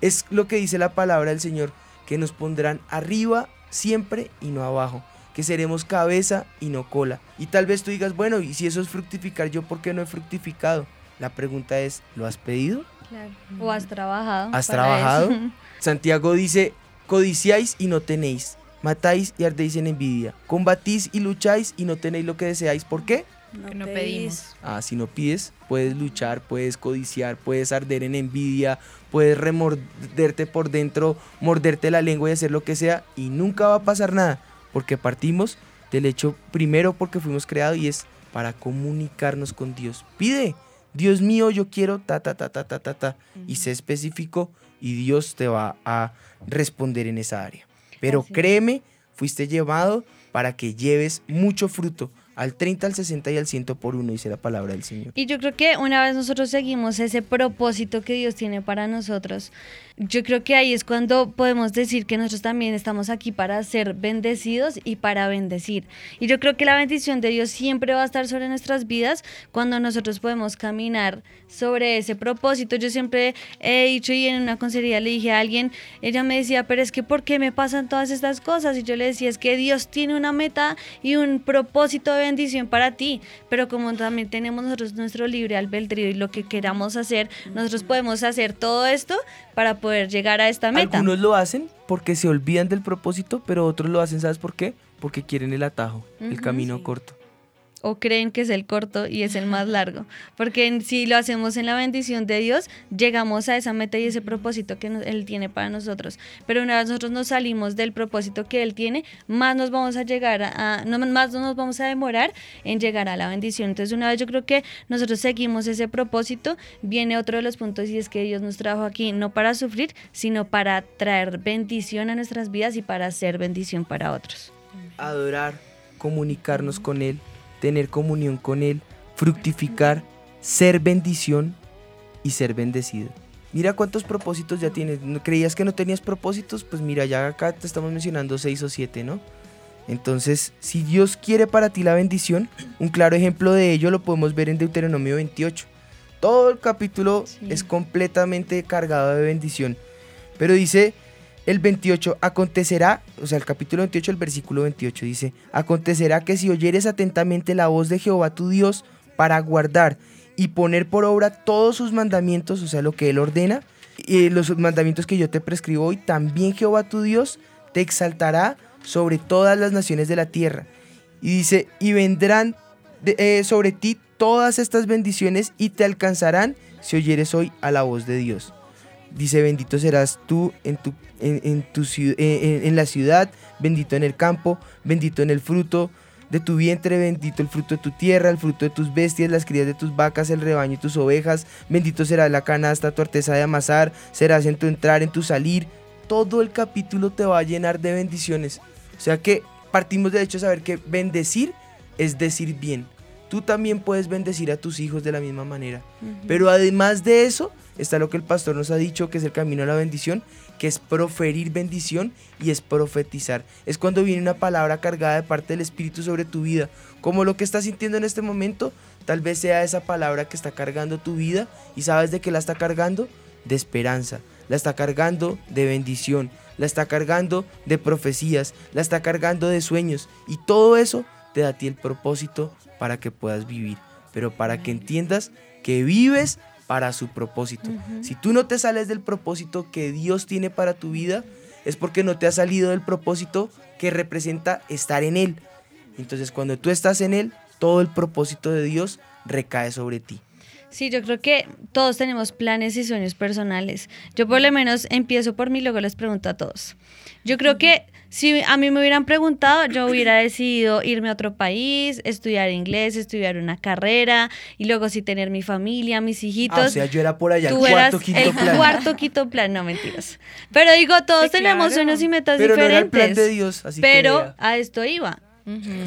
Es lo que dice la palabra del Señor, que nos pondrán arriba siempre y no abajo, que seremos cabeza y no cola. Y tal vez tú digas, bueno, y si eso es fructificar, ¿yo por qué no he fructificado? La pregunta es, ¿lo has pedido? Claro. O has trabajado. ¿Has trabajado? eso. Santiago dice, codiciáis y no tenéis, matáis y ardéis en envidia, combatís y lucháis y no tenéis lo que deseáis. ¿Por qué? Que no pedimos. Ah, si no pides, puedes luchar, puedes codiciar, puedes arder en envidia, puedes remorderte por dentro, morderte la lengua y hacer lo que sea y nunca va a pasar nada, porque partimos del hecho primero porque fuimos creados y es para comunicarnos con Dios. Pide, Dios mío, yo quiero ta ta ta ta ta ta ta y sé específico y Dios te va a responder en esa área. Pero Así créeme, fuiste llevado para que lleves mucho fruto. Al 30, al 60 y al 100 por uno, dice la palabra del Señor. Y yo creo que una vez nosotros seguimos ese propósito que Dios tiene para nosotros, yo creo que ahí es cuando podemos decir que nosotros también estamos aquí para ser bendecidos y para bendecir. Y yo creo que la bendición de Dios siempre va a estar sobre nuestras vidas cuando nosotros podemos caminar sobre ese propósito. Yo siempre he dicho y en una consejería le dije a alguien, ella me decía, pero es que ¿por qué me pasan todas estas cosas? Y yo le decía, es que Dios tiene una meta y un propósito bendición para ti, pero como también tenemos nosotros nuestro libre albedrío y lo que queramos hacer, nosotros podemos hacer todo esto para poder llegar a esta meta. Algunos lo hacen porque se olvidan del propósito, pero otros lo hacen, ¿sabes por qué? Porque quieren el atajo, el camino corto. O creen que es el corto y es el más largo. Porque en- si lo hacemos en la bendición de Dios, llegamos a esa meta y ese propósito que Él tiene para nosotros. Pero una vez nosotros nos salimos del propósito que Él tiene, más nos vamos a llegar a, a- no, más nos vamos a demorar en llegar a la bendición. Entonces una vez yo creo que nosotros seguimos ese propósito, viene otro de los puntos y es que Dios nos trajo aquí no para sufrir, sino para traer bendición a nuestras vidas y para hacer bendición para otros. Adorar, comunicarnos con Él, tener comunión con Él, fructificar, ser bendición y ser bendecido. Mira cuántos propósitos ya tienes. ¿No ¿Creías que no tenías propósitos? Pues mira, ya acá te estamos mencionando seis o siete, ¿no? Entonces, si Dios quiere para ti la bendición, un claro ejemplo de ello lo podemos ver en Deuteronomio 28. Todo el capítulo es completamente cargado de bendición. Pero dice el 28, acontecerá, o sea, el capítulo 28, el versículo 28 dice, acontecerá que si oyeres atentamente la voz de Jehová tu Dios para guardar y poner por obra todos sus mandamientos, o sea, lo que Él ordena, y los mandamientos que yo te prescribo hoy, también Jehová tu Dios te exaltará sobre todas las naciones de la tierra. Y dice, y vendrán eh, sobre ti todas estas bendiciones y te alcanzarán si oyeres hoy a la voz de Dios. Dice, bendito serás tú en, tu, en, en tu en- la ciudad, bendito en el campo, bendito en el fruto de tu vientre, bendito el fruto de tu tierra, el fruto de tus bestias, las crías de tus vacas, el rebaño y tus ovejas, bendito será la canasta, tu arteza de amasar, serás en tu entrar, en tu salir. Todo el capítulo te va a llenar de bendiciones. O sea que partimos de hecho saber que bendecir es decir bien. Tú también puedes bendecir a tus hijos de la misma manera. Pero además de eso, está lo que el pastor nos ha dicho, que es el camino a la bendición, que es proferir bendición y es profetizar. Es cuando viene una palabra cargada de parte del Espíritu sobre tu vida. Como lo que estás sintiendo en este momento, tal vez sea esa palabra que está cargando tu vida y sabes de qué la está cargando, de esperanza, la está cargando de bendición, la está cargando de profecías, la está cargando de sueños y todo eso te da a ti el propósito para que puedas vivir, pero para que entiendas que vives para su propósito. Si tú no te sales del propósito que Dios tiene para tu vida, es porque no te has salido del propósito que representa estar en Él. Entonces cuando tú estás en Él, todo el propósito de Dios recae sobre ti. Sí, yo creo que todos tenemos planes y sueños personales. Yo por lo menos empiezo por mí, luego les pregunto a todos. Yo creo que si a mí me hubieran preguntado, yo hubiera decidido irme a otro país, estudiar inglés, estudiar una carrera y luego sí tener mi familia, mis hijitos. Ah, o sea, yo era por allá, el Tú cuarto, eras quinto el plan. cuarto, quinto plan, no mentiras. Pero digo, todos tenemos sueños y metas Pero no era el diferentes. plan de Dios, así pero a esto iba.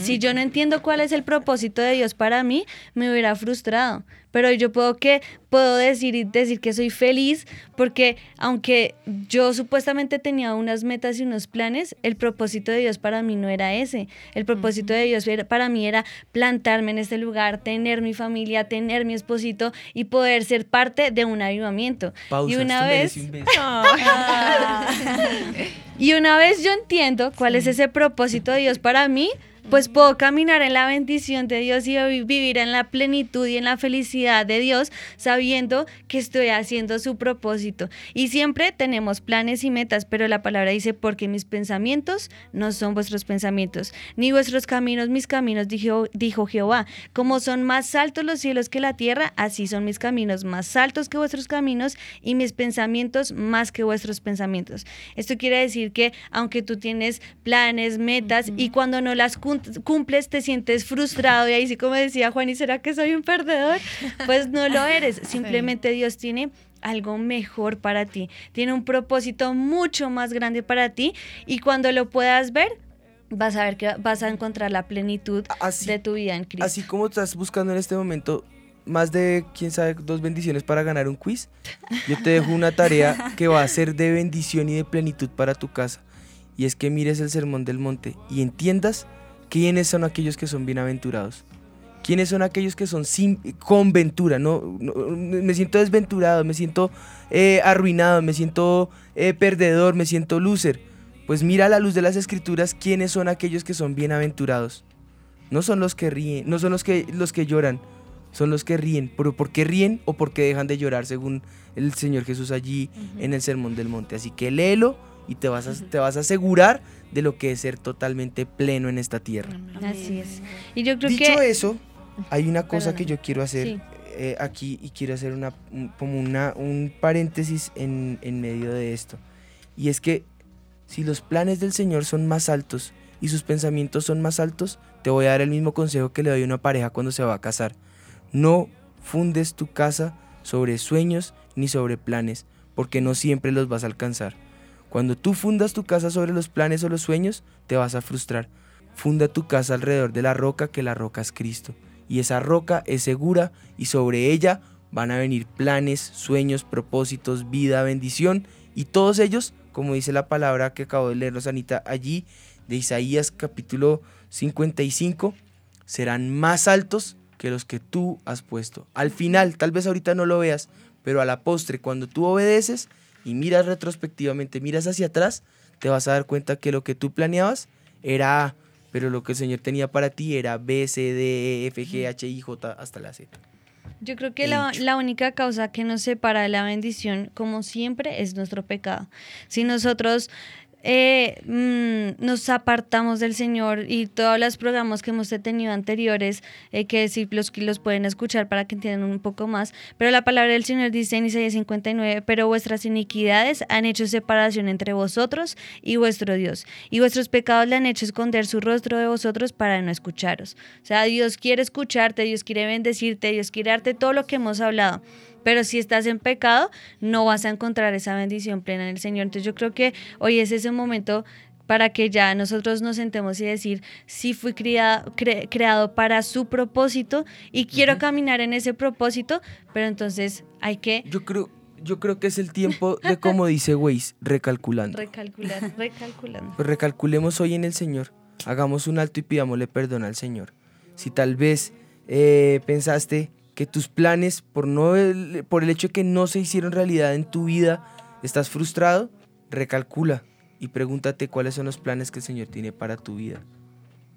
Si yo no entiendo cuál es el propósito de Dios para mí, me hubiera frustrado. Pero yo puedo que puedo decir y decir que soy feliz porque aunque yo supuestamente tenía unas metas y unos planes, el propósito de Dios para mí no era ese. El propósito de Dios era- para mí era plantarme en este lugar, tener mi familia, tener mi esposito y poder ser parte de un avivamiento. Pausa, y una vez un beso. y una vez yo entiendo cuál es ese propósito de Dios para mí, pues puedo caminar en la bendición de Dios y vi- vivir en la plenitud y en la felicidad de Dios, sabiendo que estoy haciendo su propósito. Y siempre tenemos planes y metas, pero la palabra dice, porque mis pensamientos no son vuestros pensamientos, ni vuestros caminos mis caminos, dijo, dijo Jehová. Como son más altos los cielos que la tierra, así son mis caminos más altos que vuestros caminos y mis pensamientos más que vuestros pensamientos. Esto quiere decir que aunque tú tienes planes, metas y cuando no las cum- cumples te sientes frustrado y ahí sí como decía Juan, ¿y será que soy un perdedor? Pues no lo eres, simplemente Dios tiene algo mejor para ti, tiene un propósito mucho más grande para ti y cuando lo puedas ver vas a ver que vas a encontrar la plenitud de tu vida en Cristo. Así como estás buscando en este momento más de, quién sabe, dos bendiciones para ganar un quiz, yo te dejo una tarea que va a ser de bendición y de plenitud para tu casa. Y es que mires el sermón del monte y entiendas quiénes son aquellos que son bienaventurados. ¿Quiénes son aquellos que son sin, con ventura? No, No, me siento desventurado, me siento eh, arruinado, me siento eh, perdedor, me siento loser. Pues mira a la luz de las escrituras quiénes son aquellos que son bienaventurados. No son los que ríen, no son los que, los que lloran, son los que ríen. ¿Pero por qué ríen o por qué dejan de llorar según el Señor Jesús allí en el Sermón del Monte? Así que léelo y te vas, a, te vas a asegurar de lo que es ser totalmente pleno en esta tierra. Así es. Y yo creo Dicho que eso, hay una cosa Perdóname. que yo quiero hacer Sí. eh, aquí y quiero hacer una, un- como una, un paréntesis en, en medio de esto. Y es que si los planes del Señor son más altos y sus pensamientos son más altos, te voy a dar el mismo consejo que le doy a una pareja cuando se va a casar. No fundes tu casa sobre sueños ni sobre planes, porque no siempre los vas a alcanzar. Cuando tú fundas tu casa sobre los planes o los sueños, te vas a frustrar. Funda tu casa alrededor de la roca, que la roca es Cristo. Y esa roca es segura y sobre ella van a venir planes, sueños, propósitos, vida, bendición. Y todos ellos, como dice la palabra que acabo de leernos Anita allí, de Isaías capítulo 55, serán más altos que los que tú has puesto. Al final, tal vez ahorita no lo veas, pero a la postre, cuando tú obedeces y miras retrospectivamente, miras hacia atrás, te vas a dar cuenta que lo que tú planeabas era A, pero lo que el Señor tenía para ti era B, C, D, E, F, G, H, I, J hasta la Z. Yo creo que la, la única causa que nos separa de la bendición, como siempre, es nuestro pecado. Si nosotros eh, mm, nos apartamos del Señor y todos los programas que hemos tenido anteriores, eh, que sí los, que los pueden escuchar para que entiendan un poco más, pero la palabra del Señor dice en Isaías 59, pero vuestras iniquidades han hecho separación entre vosotros y vuestro Dios, y vuestros pecados le han hecho esconder su rostro de vosotros para no escucharos. O sea, Dios quiere escucharte, Dios quiere bendecirte, Dios quiere darte todo lo que hemos hablado. Pero si estás en pecado, no vas a encontrar esa bendición plena en el Señor. Entonces yo creo que hoy es ese momento para que ya nosotros nos sentemos y decir, sí fui criado, cre- creado para su propósito y quiero caminar en ese propósito, pero entonces hay que Yo creo, yo creo que es el tiempo de, como dice Waze, recalculando. recalcular, recalculando. Pues recalculemos hoy en el Señor. Hagamos un alto y pidámosle perdón al Señor. Si tal vez eh, pensaste que tus planes, por, no el, por el hecho de que no se hicieron realidad en tu vida, estás frustrado, recalcula y pregúntate cuáles son los planes que el Señor tiene para tu vida.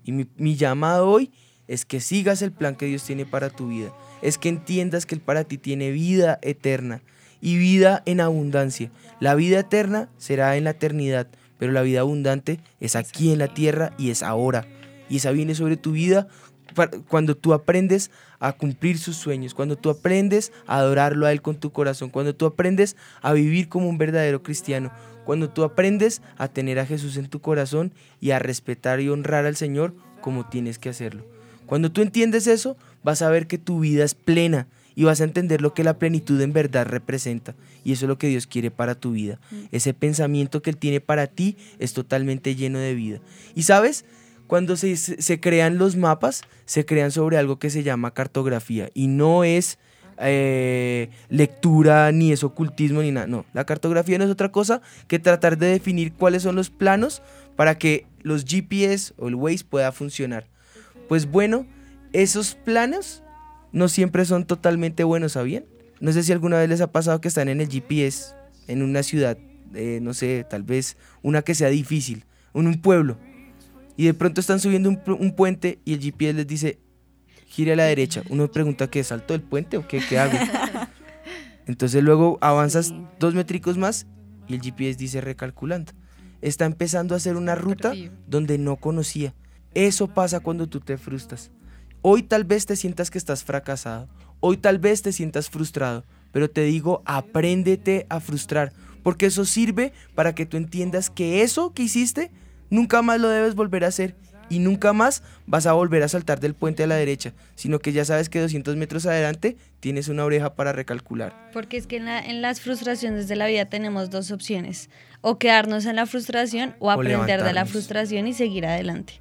Y mi, llamado hoy es que sigas el plan que Dios tiene para tu vida. Es que entiendas que Él para ti tiene vida eterna y vida en abundancia. La vida eterna será en la eternidad, pero la vida abundante es aquí en la tierra y es ahora. Y esa viene sobre tu vida cuando tú aprendes a cumplir sus sueños, cuando tú aprendes a adorarlo a Él con tu corazón, cuando tú aprendes a vivir como un verdadero cristiano, cuando tú aprendes a tener a Jesús en tu corazón y a respetar y honrar al Señor como tienes que hacerlo. Cuando tú entiendes eso, vas a ver que tu vida es plena y vas a entender lo que la plenitud en verdad representa. Y eso es lo que Dios quiere para tu vida. Ese pensamiento que Él tiene para ti es totalmente lleno de vida. Y sabes, cuando se, se- crean los mapas, se crean sobre algo que se llama cartografía. Y no es eh, lectura, ni es ocultismo, ni nada. No, la cartografía no es otra cosa que tratar de definir cuáles son los planos para que los GPS o el Waze pueda funcionar. Pues bueno, esos planos no siempre son totalmente buenos, ¿sabían? No sé si alguna vez les ha pasado que están en el GPS, en una ciudad, eh, no sé, tal vez una que sea difícil, en un pueblo, y de pronto están subiendo un, pu- un puente y el GPS les dice, gire a la derecha. Uno pregunta, ¿qué? ¿Salto del puente o qué, qué hago? Entonces luego avanzas dos métricos más y el GPS dice recalculando. Está empezando a hacer una ruta donde no conocía. Eso pasa cuando tú te frustras. Hoy tal vez te sientas que estás fracasado. Hoy tal vez te sientas frustrado. Pero te digo, apréndete a frustrar. Porque eso sirve para que tú entiendas que eso que hiciste nunca más lo debes volver a hacer. Y nunca más vas a volver a saltar del puente a la derecha. Sino que ya sabes que 200 metros adelante tienes una oreja para recalcular. Porque es que en, la- en las frustraciones de la vida tenemos dos opciones, o quedarnos en la frustración o aprender de la frustración y seguir adelante.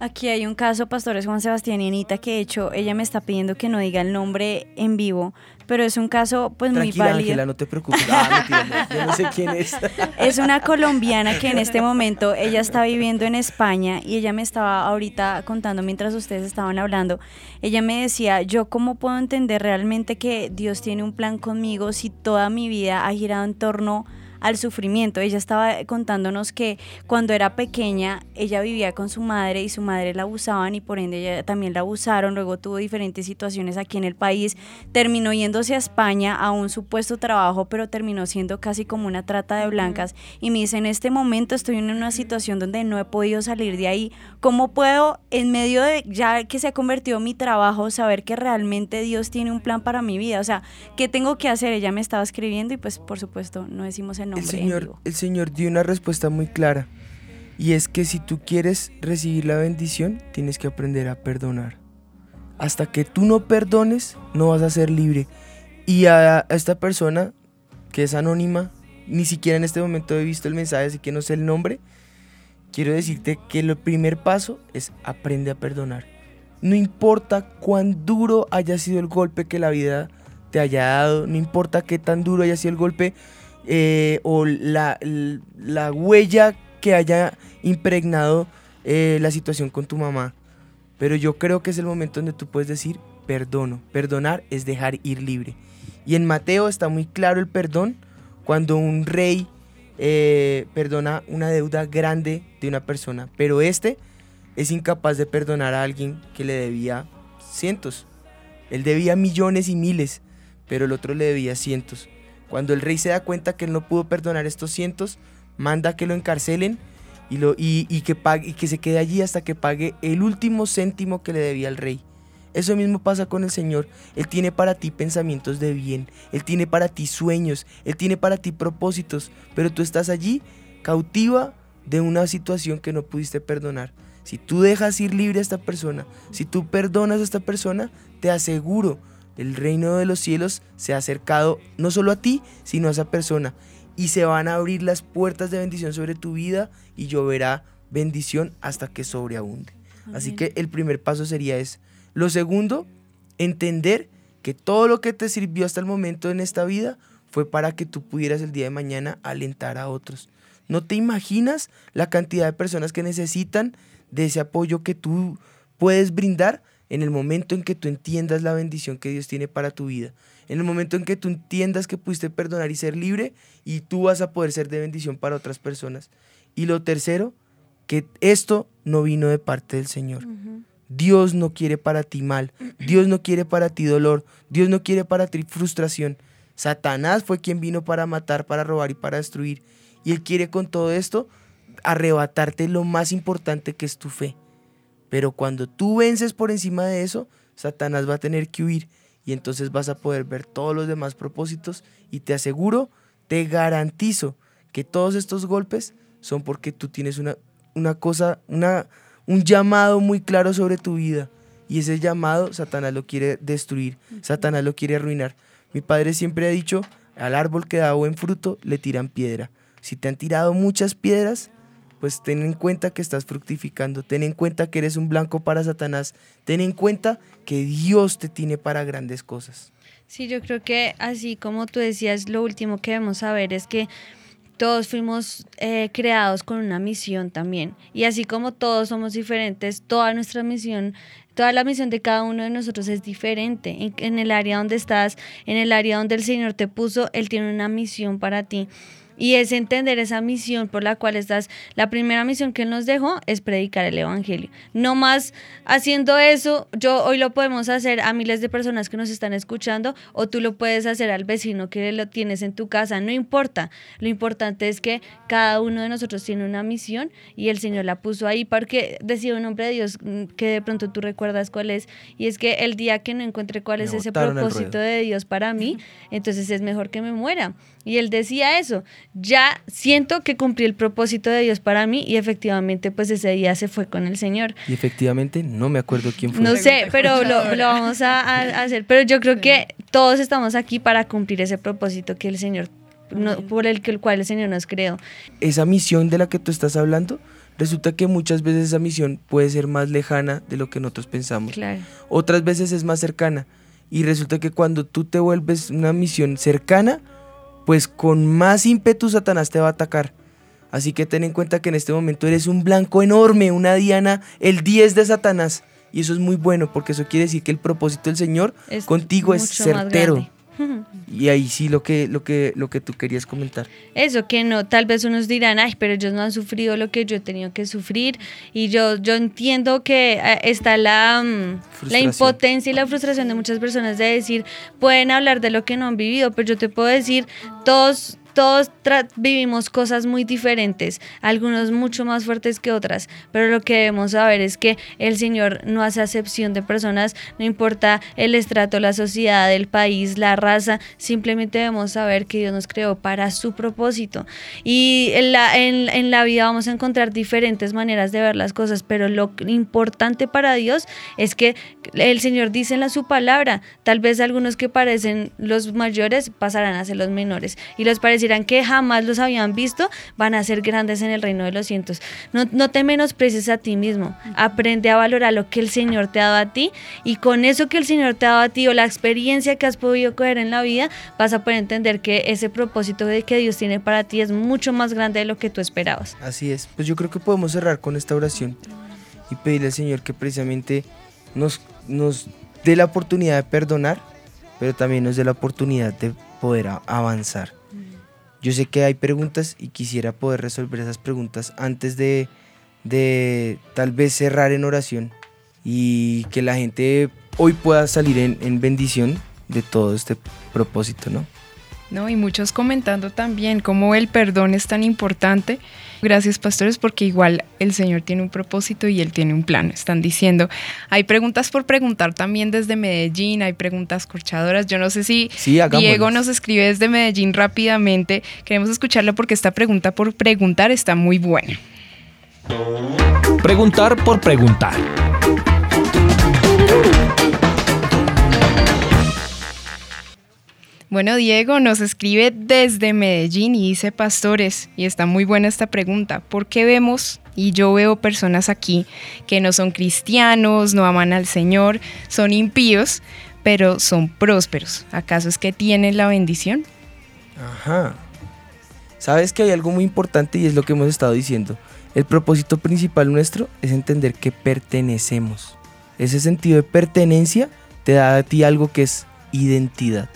Aquí hay un caso, pastores Juan Sebastián y Anita, que de hecho ella me está pidiendo que no diga el nombre en vivo, pero es un caso pues muy válido. Ángela, no te preocupes. Ah, mentira, no, yo no sé quién es. Es una colombiana que en este momento ella está viviendo en España y ella me estaba ahorita contando mientras ustedes estaban hablando. Ella me decía, yo cómo puedo entender realmente que Dios tiene un plan conmigo si toda mi vida ha girado en torno al sufrimiento. Ella estaba contándonos que cuando era pequeña ella vivía con su madre y su madre la abusaban y por ende ella también la abusaron. Luego tuvo diferentes situaciones aquí en el país. Terminó yéndose a España a un supuesto trabajo, pero terminó siendo casi como una trata de blancas. Y me dice, en este momento estoy en una situación donde no he podido salir de ahí. ¿Cómo puedo, en medio de ya que se ha convertido mi trabajo, saber que realmente Dios tiene un plan para mi vida? O sea, ¿qué tengo que hacer? Ella me estaba escribiendo y pues por supuesto no decimos el El en Señor, vivo. el Señor dio una respuesta muy clara. Y es que si tú quieres recibir la bendición, tienes que aprender a perdonar. Hasta que tú no perdones, no vas a ser libre. Y a, a esta persona, que es anónima, ni siquiera en este momento he visto el mensaje, así que no sé el nombre, quiero decirte que el primer paso es aprende a perdonar. No importa cuán duro haya sido el golpe que la vida te haya dado, no importa qué tan duro haya sido el golpe eh, o la, la huella que haya impregnado eh, la situación con tu mamá. Pero yo creo que es el momento donde tú puedes decir perdono. Perdonar es dejar ir libre. Y en Mateo está muy claro el perdón cuando un rey eh, perdona una deuda grande de una persona. Pero este es incapaz de perdonar a alguien que le debía cientos. Él debía millones y miles, pero el otro le debía cientos. Cuando el rey se da cuenta que él no pudo perdonar estos cientos, manda que lo encarcelen y, que y que se quede allí hasta que pague el último céntimo que le debía al rey. Eso mismo pasa con el Señor. Él tiene para ti pensamientos de bien, Él tiene para ti sueños, Él tiene para ti propósitos, pero tú estás allí cautiva de una situación que no pudiste perdonar. Si tú dejas ir libre a esta persona, si tú perdonas a esta persona, te aseguro, el reino de los cielos se ha acercado no solo a ti, sino a esa persona. y se van a abrir las puertas de bendición sobre tu vida y lloverá bendición hasta que sobreabunde. Así que el primer paso sería es. Lo segundo, entender que todo lo que te sirvió hasta el momento en esta vida fue para que tú pudieras el día de mañana alentar a otros. No te imaginas la cantidad de personas que necesitan de ese apoyo que tú puedes brindar en el momento en que tú entiendas la bendición que Dios tiene para tu vida. En el momento en que tú entiendas que pudiste perdonar y ser libre y tú vas a poder ser de bendición para otras personas. Y lo tercero, que esto no vino de parte del Señor. Dios no quiere para ti mal, Dios no quiere para ti dolor, Dios no quiere para ti frustración. Satanás fue quien vino para matar, para robar y para destruir. Y él quiere con todo esto arrebatarte lo más importante que es tu fe. Pero cuando tú vences por encima de eso, Satanás va a tener que huir y entonces vas a poder ver todos los demás propósitos y te aseguro, te garantizo que todos estos golpes son porque tú tienes una, una cosa, una, un llamado muy claro sobre tu vida y ese llamado Satanás lo quiere destruir, Satanás lo quiere arruinar. Mi padre siempre ha dicho, al árbol que da buen fruto le tiran piedra. Si te han tirado muchas piedras, pues ten en cuenta que estás fructificando, ten en cuenta que eres un blanco para Satanás, ten en cuenta que Dios te tiene para grandes cosas. Sí, yo creo que así como tú decías, lo último que debemos saber es que todos fuimos eh, creados con una misión también. Y así como todos somos diferentes, toda nuestra misión, toda la misión de cada uno de nosotros es diferente. En, en el área donde estás, en el área donde el Señor te puso, Él tiene una misión para ti. Y es entender esa misión por la cual estás. La primera misión que Él nos dejó es predicar el Evangelio. No más haciendo eso, yo hoy lo podemos hacer a miles de personas que nos están escuchando o tú lo puedes hacer al vecino que lo tienes en tu casa. No importa. Lo importante es que cada uno de nosotros tiene una misión y el Señor la puso ahí porque decía un hombre de Dios mm, que de pronto tú recuerdas cuál es. Y es que el día que no encuentre cuál Me es ese propósito de Dios para mí, entonces es mejor que me muera. Y él decía eso, ya siento que cumplí el propósito de Dios para mí y efectivamente pues ese día se fue con el Señor. Y efectivamente no me acuerdo quién fue. No sé, pero lo, lo vamos a, a hacer. Pero yo creo que todos estamos aquí para cumplir ese propósito que el Señor, no- por el, que el cual el Señor nos creó. Esa misión de la que tú estás hablando, resulta que muchas veces esa misión puede ser más lejana de lo que nosotros pensamos. Claro. Otras veces es más cercana. Y resulta que cuando tú te vuelves una misión cercana, pues con más ímpetu Satanás te va a atacar. Así que ten en cuenta que en este momento eres un blanco enorme, una diana, el 10 de Satanás. Y eso es muy bueno porque eso quiere decir que el propósito del Señor Es contigo es certero. Y ahí sí lo que, lo que, lo que tú querías comentar. Eso que no, tal vez unos dirán, ay, pero ellos no han sufrido lo que yo he tenido que sufrir. Y yo, yo entiendo que eh, está la, mm, la impotencia y la frustración de muchas personas de decir, pueden hablar de lo que no han vivido, pero yo te puedo decir, todos todos vivimos cosas muy diferentes, algunos mucho más fuertes que otras, pero lo que debemos saber es que el Señor no hace acepción de personas, no importa el estrato, la sociedad, el país, la raza, simplemente debemos saber que Dios nos creó para su propósito. Y en la, vida vamos a encontrar diferentes maneras de ver las cosas, pero lo importante para Dios es que el Señor dice en su palabra, tal vez algunos que parecen los mayores pasarán a ser los menores y los parecerán que jamás los habían visto van a ser grandes en el reino de los cientos. No, no te menosprecies a ti mismo, aprende a valorar lo que el Señor te ha dado a ti y con eso que el Señor te ha dado a ti o la experiencia que has podido coger en la vida vas a poder entender que ese propósito de que Dios tiene para ti es mucho más grande de lo que tú esperabas. Así es. Pues yo creo que podemos cerrar con esta oración y pedirle al Señor que precisamente nos, nos dé la oportunidad de perdonar, pero también nos dé la oportunidad de poder avanzar. Yo sé que hay preguntas y quisiera poder resolver esas preguntas antes de, de tal vez cerrar en oración y que la gente hoy pueda salir en, en bendición de todo este propósito, ¿no? ¿No? Y muchos comentando también cómo el perdón es tan importante. Gracias, pastores, porque igual el Señor tiene un propósito y Él tiene un plan. Están diciendo, hay preguntas por preguntar también desde Medellín, hay preguntas corchadoras. Yo no sé si Sí. Diego nos escribe desde Medellín rápidamente. Queremos escucharlo porque esta pregunta por preguntar está muy buena. Preguntar por preguntar. Bueno, Diego nos escribe desde Medellín y dice pastores, y está muy buena esta pregunta, ¿por qué vemos y yo veo personas aquí que no son cristianos, no aman al Señor, son impíos, pero son prósperos? ¿Acaso es que tienen la bendición? Ajá. Sabes que hay algo muy importante y es lo que hemos estado diciendo. El propósito principal nuestro es entender que pertenecemos. Ese sentido de pertenencia te da a ti algo que es identidad.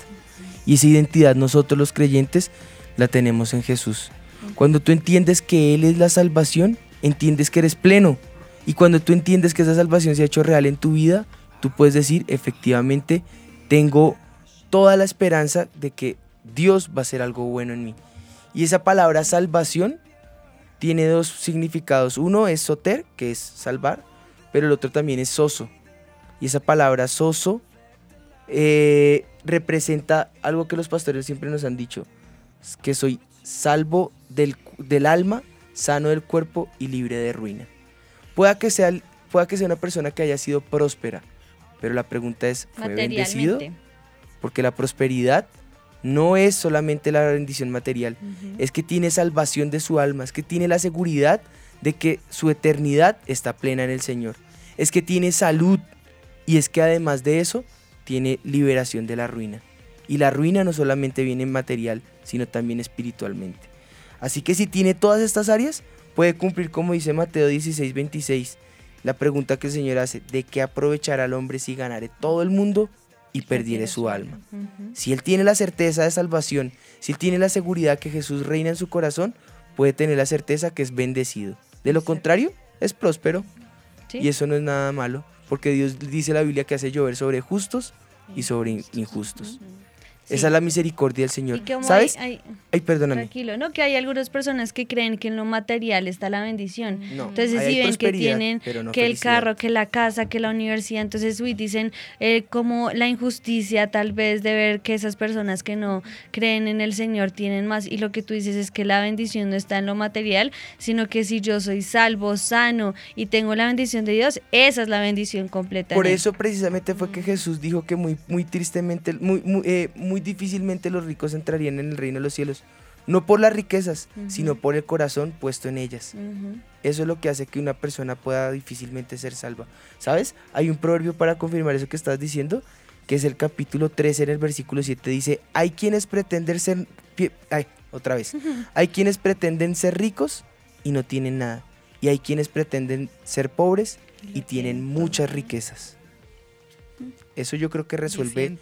Y esa identidad nosotros los creyentes la tenemos en Jesús. Cuando tú entiendes que Él es la salvación, entiendes que eres pleno. Y cuando tú entiendes que esa salvación se ha hecho real en tu vida, tú puedes decir, efectivamente, tengo toda la esperanza de que Dios va a hacer algo bueno en mí. Y esa palabra salvación tiene dos significados. Uno es soter, que es salvar, pero el otro también es soso. Y esa palabra soso eh, representa algo que los pastores siempre nos han dicho, que soy salvo del, del alma, sano del cuerpo y libre de ruina. Pueda que, sea, pueda que sea una persona que haya sido próspera, pero la pregunta es, ¿fue bendecido? Porque la prosperidad no es solamente la bendición material, es que tiene salvación de su alma, es que tiene la seguridad de que su eternidad está plena en el Señor, es que tiene salud y es que además de eso tiene liberación de la ruina. Y la ruina no solamente viene en material, sino también espiritualmente. Así que si tiene todas estas áreas, puede cumplir como dice Mateo 16, 26, la pregunta que el Señor hace, ¿de qué aprovechará al hombre si ganare todo el mundo y perdiere su alma? Si él tiene la certeza de salvación, si él tiene la seguridad que Jesús reina en su corazón, puede tener la certeza que es bendecido. De lo contrario, es próspero. Y eso no es nada malo, porque Dios dice la Biblia que hace llover sobre justos y sobre injustos. Esa es la misericordia del Señor. ¿Sabes? Hay, Ay, perdóname. Tranquilo, ¿no? Que hay algunas personas que creen que en lo material está la bendición. No, entonces, si ven que tienen no que el carro, que la casa, que la universidad, entonces uy, dicen eh, como la injusticia tal vez de ver que esas personas que no creen en el Señor tienen más. Y lo que tú dices es que la bendición no está en lo material, sino que si yo soy salvo, sano y tengo la bendición de Dios, esa es la bendición completa. Por eso precisamente fue que Jesús dijo que muy, muy tristemente, muy, muy, eh, muy difícilmente los ricos entrarían en el reino de los cielos. No por las riquezas, sino por el corazón puesto en ellas. Eso es lo que hace que una persona pueda difícilmente ser salva. ¿Sabes? Hay un proverbio para confirmar eso que estás diciendo, que es el capítulo 13 en el versículo 7. Dice, hay quienes pretenden ser... Ay, otra vez. Hay quienes pretenden ser ricos y no tienen nada. Y hay quienes pretenden ser pobres y tienen muchas riquezas. Eso yo creo que resuelve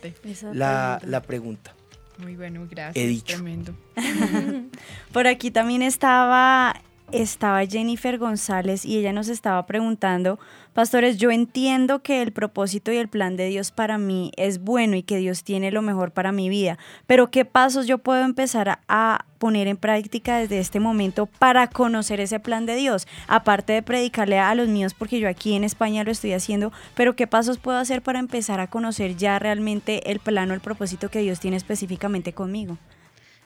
la, pregunta. la pregunta. Muy bueno, gracias. He dicho. Tremendo. Por aquí también estaba, estaba Jennifer González y ella nos estaba preguntando, pastores, yo entiendo que el propósito y el plan de Dios para mí es bueno y que Dios tiene lo mejor para mi vida, pero ¿qué pasos yo puedo empezar a, poner en práctica desde este momento para conocer ese plan de Dios? Aparte de predicarle a los míos, porque yo aquí en España lo estoy haciendo, pero ¿qué pasos puedo hacer para empezar a conocer ya realmente el plan o el propósito que Dios tiene específicamente conmigo?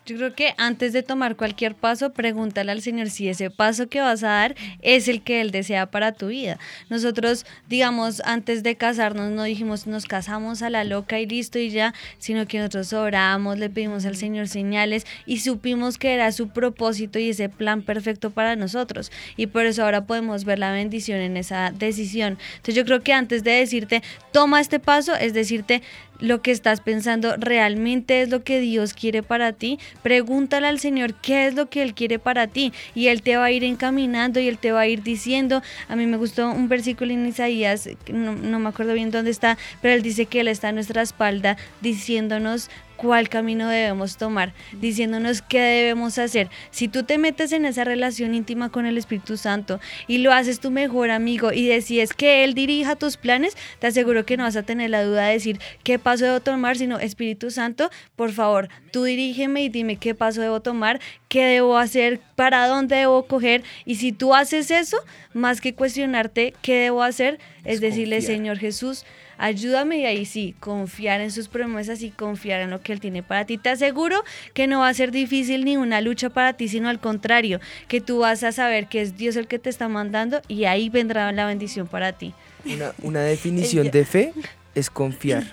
Yo creo que antes de tomar cualquier paso, pregúntale al Señor si ese paso que vas a dar es el que Él desea para tu vida. Nosotros, digamos, antes de casarnos, no dijimos nos casamos a la loca y listo y ya, sino que nosotros oramos, le pedimos al Señor señales y supimos que era su propósito y ese plan perfecto para nosotros. Y por eso ahora podemos ver la bendición en esa decisión. Entonces yo creo que antes de decirte, toma este paso, es decirte, lo que estás pensando realmente es lo que Dios quiere para ti, pregúntale al Señor qué es lo que Él quiere para ti y Él te va a ir encaminando y Él te va a ir diciendo. A mí me gustó un versículo en Isaías, no, no me acuerdo bien dónde está, pero Él dice que Él está a nuestra espalda diciéndonos cuál camino debemos tomar, diciéndonos qué debemos hacer. Si tú te metes en esa relación íntima con el Espíritu Santo y lo haces tu mejor amigo y decides que Él dirija tus planes, te aseguro que no vas a tener la duda de decir qué paso debo tomar, sino Espíritu Santo, por favor, tú dirígeme y dime qué paso debo tomar, qué debo hacer, para dónde debo coger. Y si tú haces eso, más que cuestionarte qué debo hacer, es, decirle, confiar. Señor Jesús, ayúdame y ahí sí, confiar en sus promesas y confiar en lo que Él tiene para ti. Te aseguro que no va a ser difícil ni una lucha para ti, sino al contrario, que tú vas a saber que es Dios el que te está mandando y ahí vendrá la bendición para ti. Una, una definición de fe es confiar.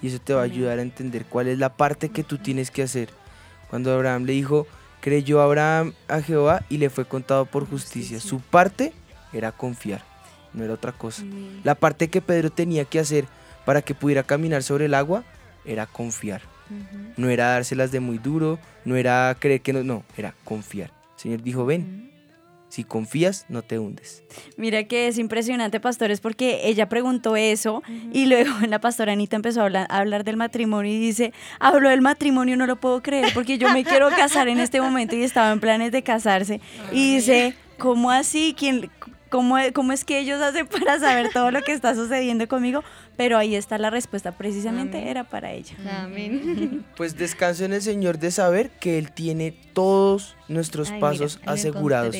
y eso te va a ayudar a entender cuál es la parte que tú tienes que hacer. Cuando Abraham le dijo, creyó Abraham a Jehová y le fue contado por justicia. Su parte era confiar, no era otra cosa. La parte que Pedro tenía que hacer para que pudiera caminar sobre el agua era confiar. No era dárselas de muy duro, no era creer que no, no, era confiar. El Señor dijo, ven, si confías, no te hundes. Mira que es impresionante, pastores, porque ella preguntó eso y luego la pastora Anita empezó a hablar, a hablar del matrimonio y dice, habló del matrimonio, no lo puedo creer porque yo me quiero casar en este momento y estaba en planes de casarse. Y dice, ¿cómo así? ¿Quién, cómo, ¿Cómo es que ellos hacen para saber todo lo que está sucediendo conmigo? Pero ahí está la respuesta, precisamente era para ella. Amén. Pues descanso en el Señor de saber que Él tiene todos nuestros Ay, pasos asegurados.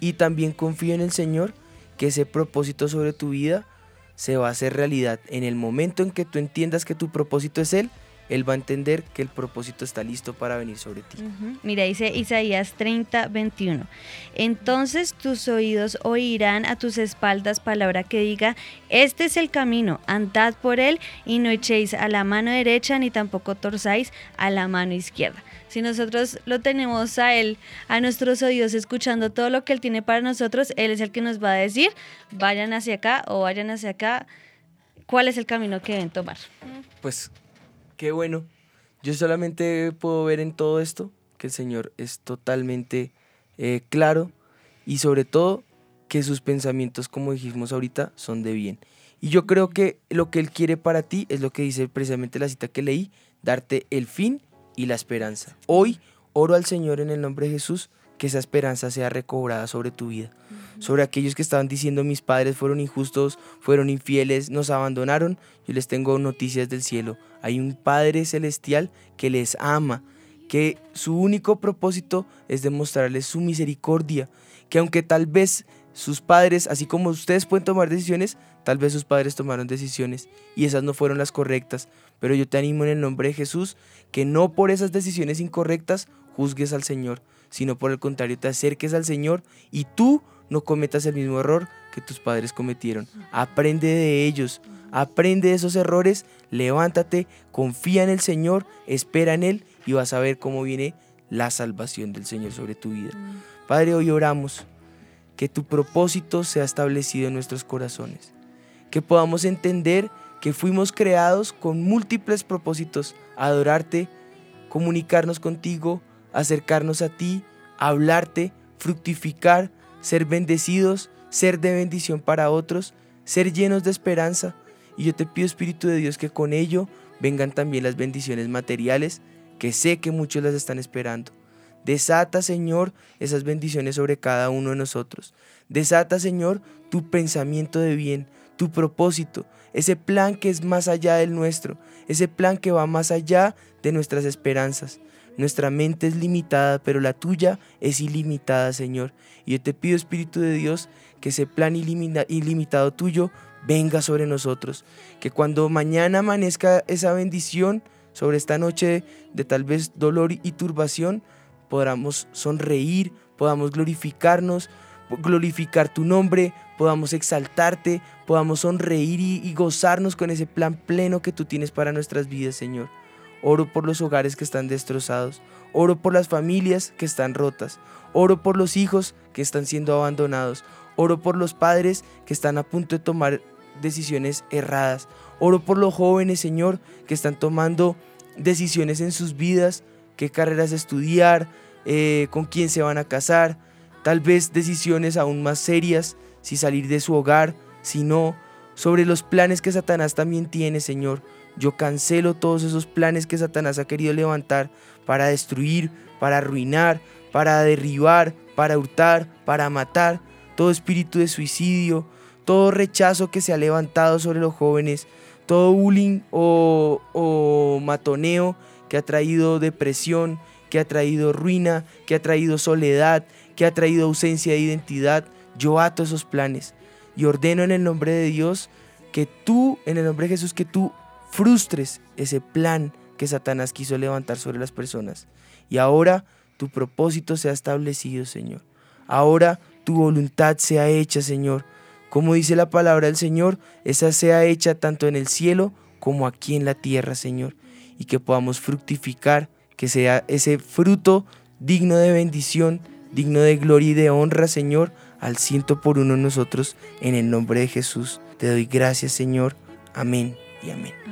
Y también confío en el Señor que ese propósito sobre tu vida se va a hacer realidad. En el momento en que tú entiendas que tu propósito es Él, Él va a entender que el propósito está listo para venir sobre ti. Ujú. Mira, dice Isaías 30, 21. Entonces tus oídos oirán a tus espaldas palabra que diga, este es el camino, andad por él y no echéis a la mano derecha ni tampoco torzáis a la mano izquierda. Si nosotros lo tenemos a él, a nuestros oídos, escuchando todo lo que él tiene para nosotros, él es el que nos va a decir, vayan hacia acá o vayan hacia acá, cuál es el camino que deben tomar. Pues qué bueno. Yo solamente puedo ver en todo esto que el Señor es totalmente eh, claro y sobre todo que sus pensamientos, como dijimos ahorita, son de bien. Y yo creo que lo que Él quiere para ti es lo que dice precisamente la cita que leí, darte el fin y la esperanza. Hoy oro al Señor en el nombre de Jesús que esa esperanza sea recobrada sobre tu vida, sobre aquellos que estaban diciendo mis padres fueron injustos, fueron infieles, nos abandonaron. Yo les tengo noticias del cielo. Hay un Padre celestial que les ama, que su único propósito es demostrarles su misericordia, que aunque tal vez sus padres, así como ustedes pueden tomar decisiones, tal vez sus padres tomaron decisiones y esas no fueron las correctas, pero yo te animo en el nombre de Jesús que no por esas decisiones incorrectas juzgues al Señor, sino por el contrario te acerques al Señor y tú no cometas el mismo error que tus padres cometieron. Aprende de ellos, aprende de esos errores, levántate, confía en el Señor, espera en Él y vas a ver cómo viene la salvación del Señor sobre tu vida. Padre, hoy oramos que tu propósito sea establecido en nuestros corazones, que podamos entender que fuimos creados con múltiples propósitos, adorarte, comunicarnos contigo, acercarnos a ti, hablarte, fructificar, ser bendecidos, ser de bendición para otros, ser llenos de esperanza. Y yo te pido, Espíritu de Dios, que con ello vengan también las bendiciones materiales, que sé que muchos las están esperando. Desata, Señor, esas bendiciones sobre cada uno de nosotros. Desata, Señor, tu pensamiento de bien, tu propósito, ese plan que es más allá del nuestro, ese plan que va más allá de nuestras esperanzas. Nuestra mente es limitada, pero la tuya es ilimitada, Señor. Y yo te pido, Espíritu de Dios, que ese plan ilimitado tuyo venga sobre nosotros. Que cuando mañana amanezca esa bendición sobre esta noche de tal vez dolor y turbación, podamos sonreír, podamos glorificarnos, glorificar tu nombre, podamos exaltarte, podamos sonreír y, y gozarnos con ese plan pleno que tú tienes para nuestras vidas, Señor. Oro por los hogares que están destrozados, oro por las familias que están rotas, oro por los hijos que están siendo abandonados, oro por los padres que están a punto de tomar decisiones erradas, oro por los jóvenes, Señor, que están tomando decisiones en sus vidas, qué carreras estudiar, eh, con quién se van a casar, tal vez decisiones aún más serias, si salir de su hogar, si no, sobre los planes que Satanás también tiene, Señor. Yo cancelo todos esos planes que Satanás ha querido levantar para destruir, para arruinar, para derribar, para hurtar, para matar, todo espíritu de suicidio, todo rechazo que se ha levantado sobre los jóvenes, todo bullying o, matoneo que ha traído depresión, que ha traído ruina, que ha traído soledad, que ha traído ausencia de identidad. Yo ato esos planes y ordeno en el nombre de Dios que tú, en el nombre de Jesús, que tú frustres ese plan que Satanás quiso levantar sobre las personas. Y ahora tu propósito sea establecido, Señor. Ahora tu voluntad sea hecha, Señor. Como dice la palabra del Señor, esa sea hecha tanto en el cielo como aquí en la tierra, Señor, y que podamos fructificar, que sea ese fruto digno de bendición, digno de gloria y de honra, Señor, al ciento por uno nosotros, en el nombre de Jesús. Te doy gracias, Señor. Amén y amén.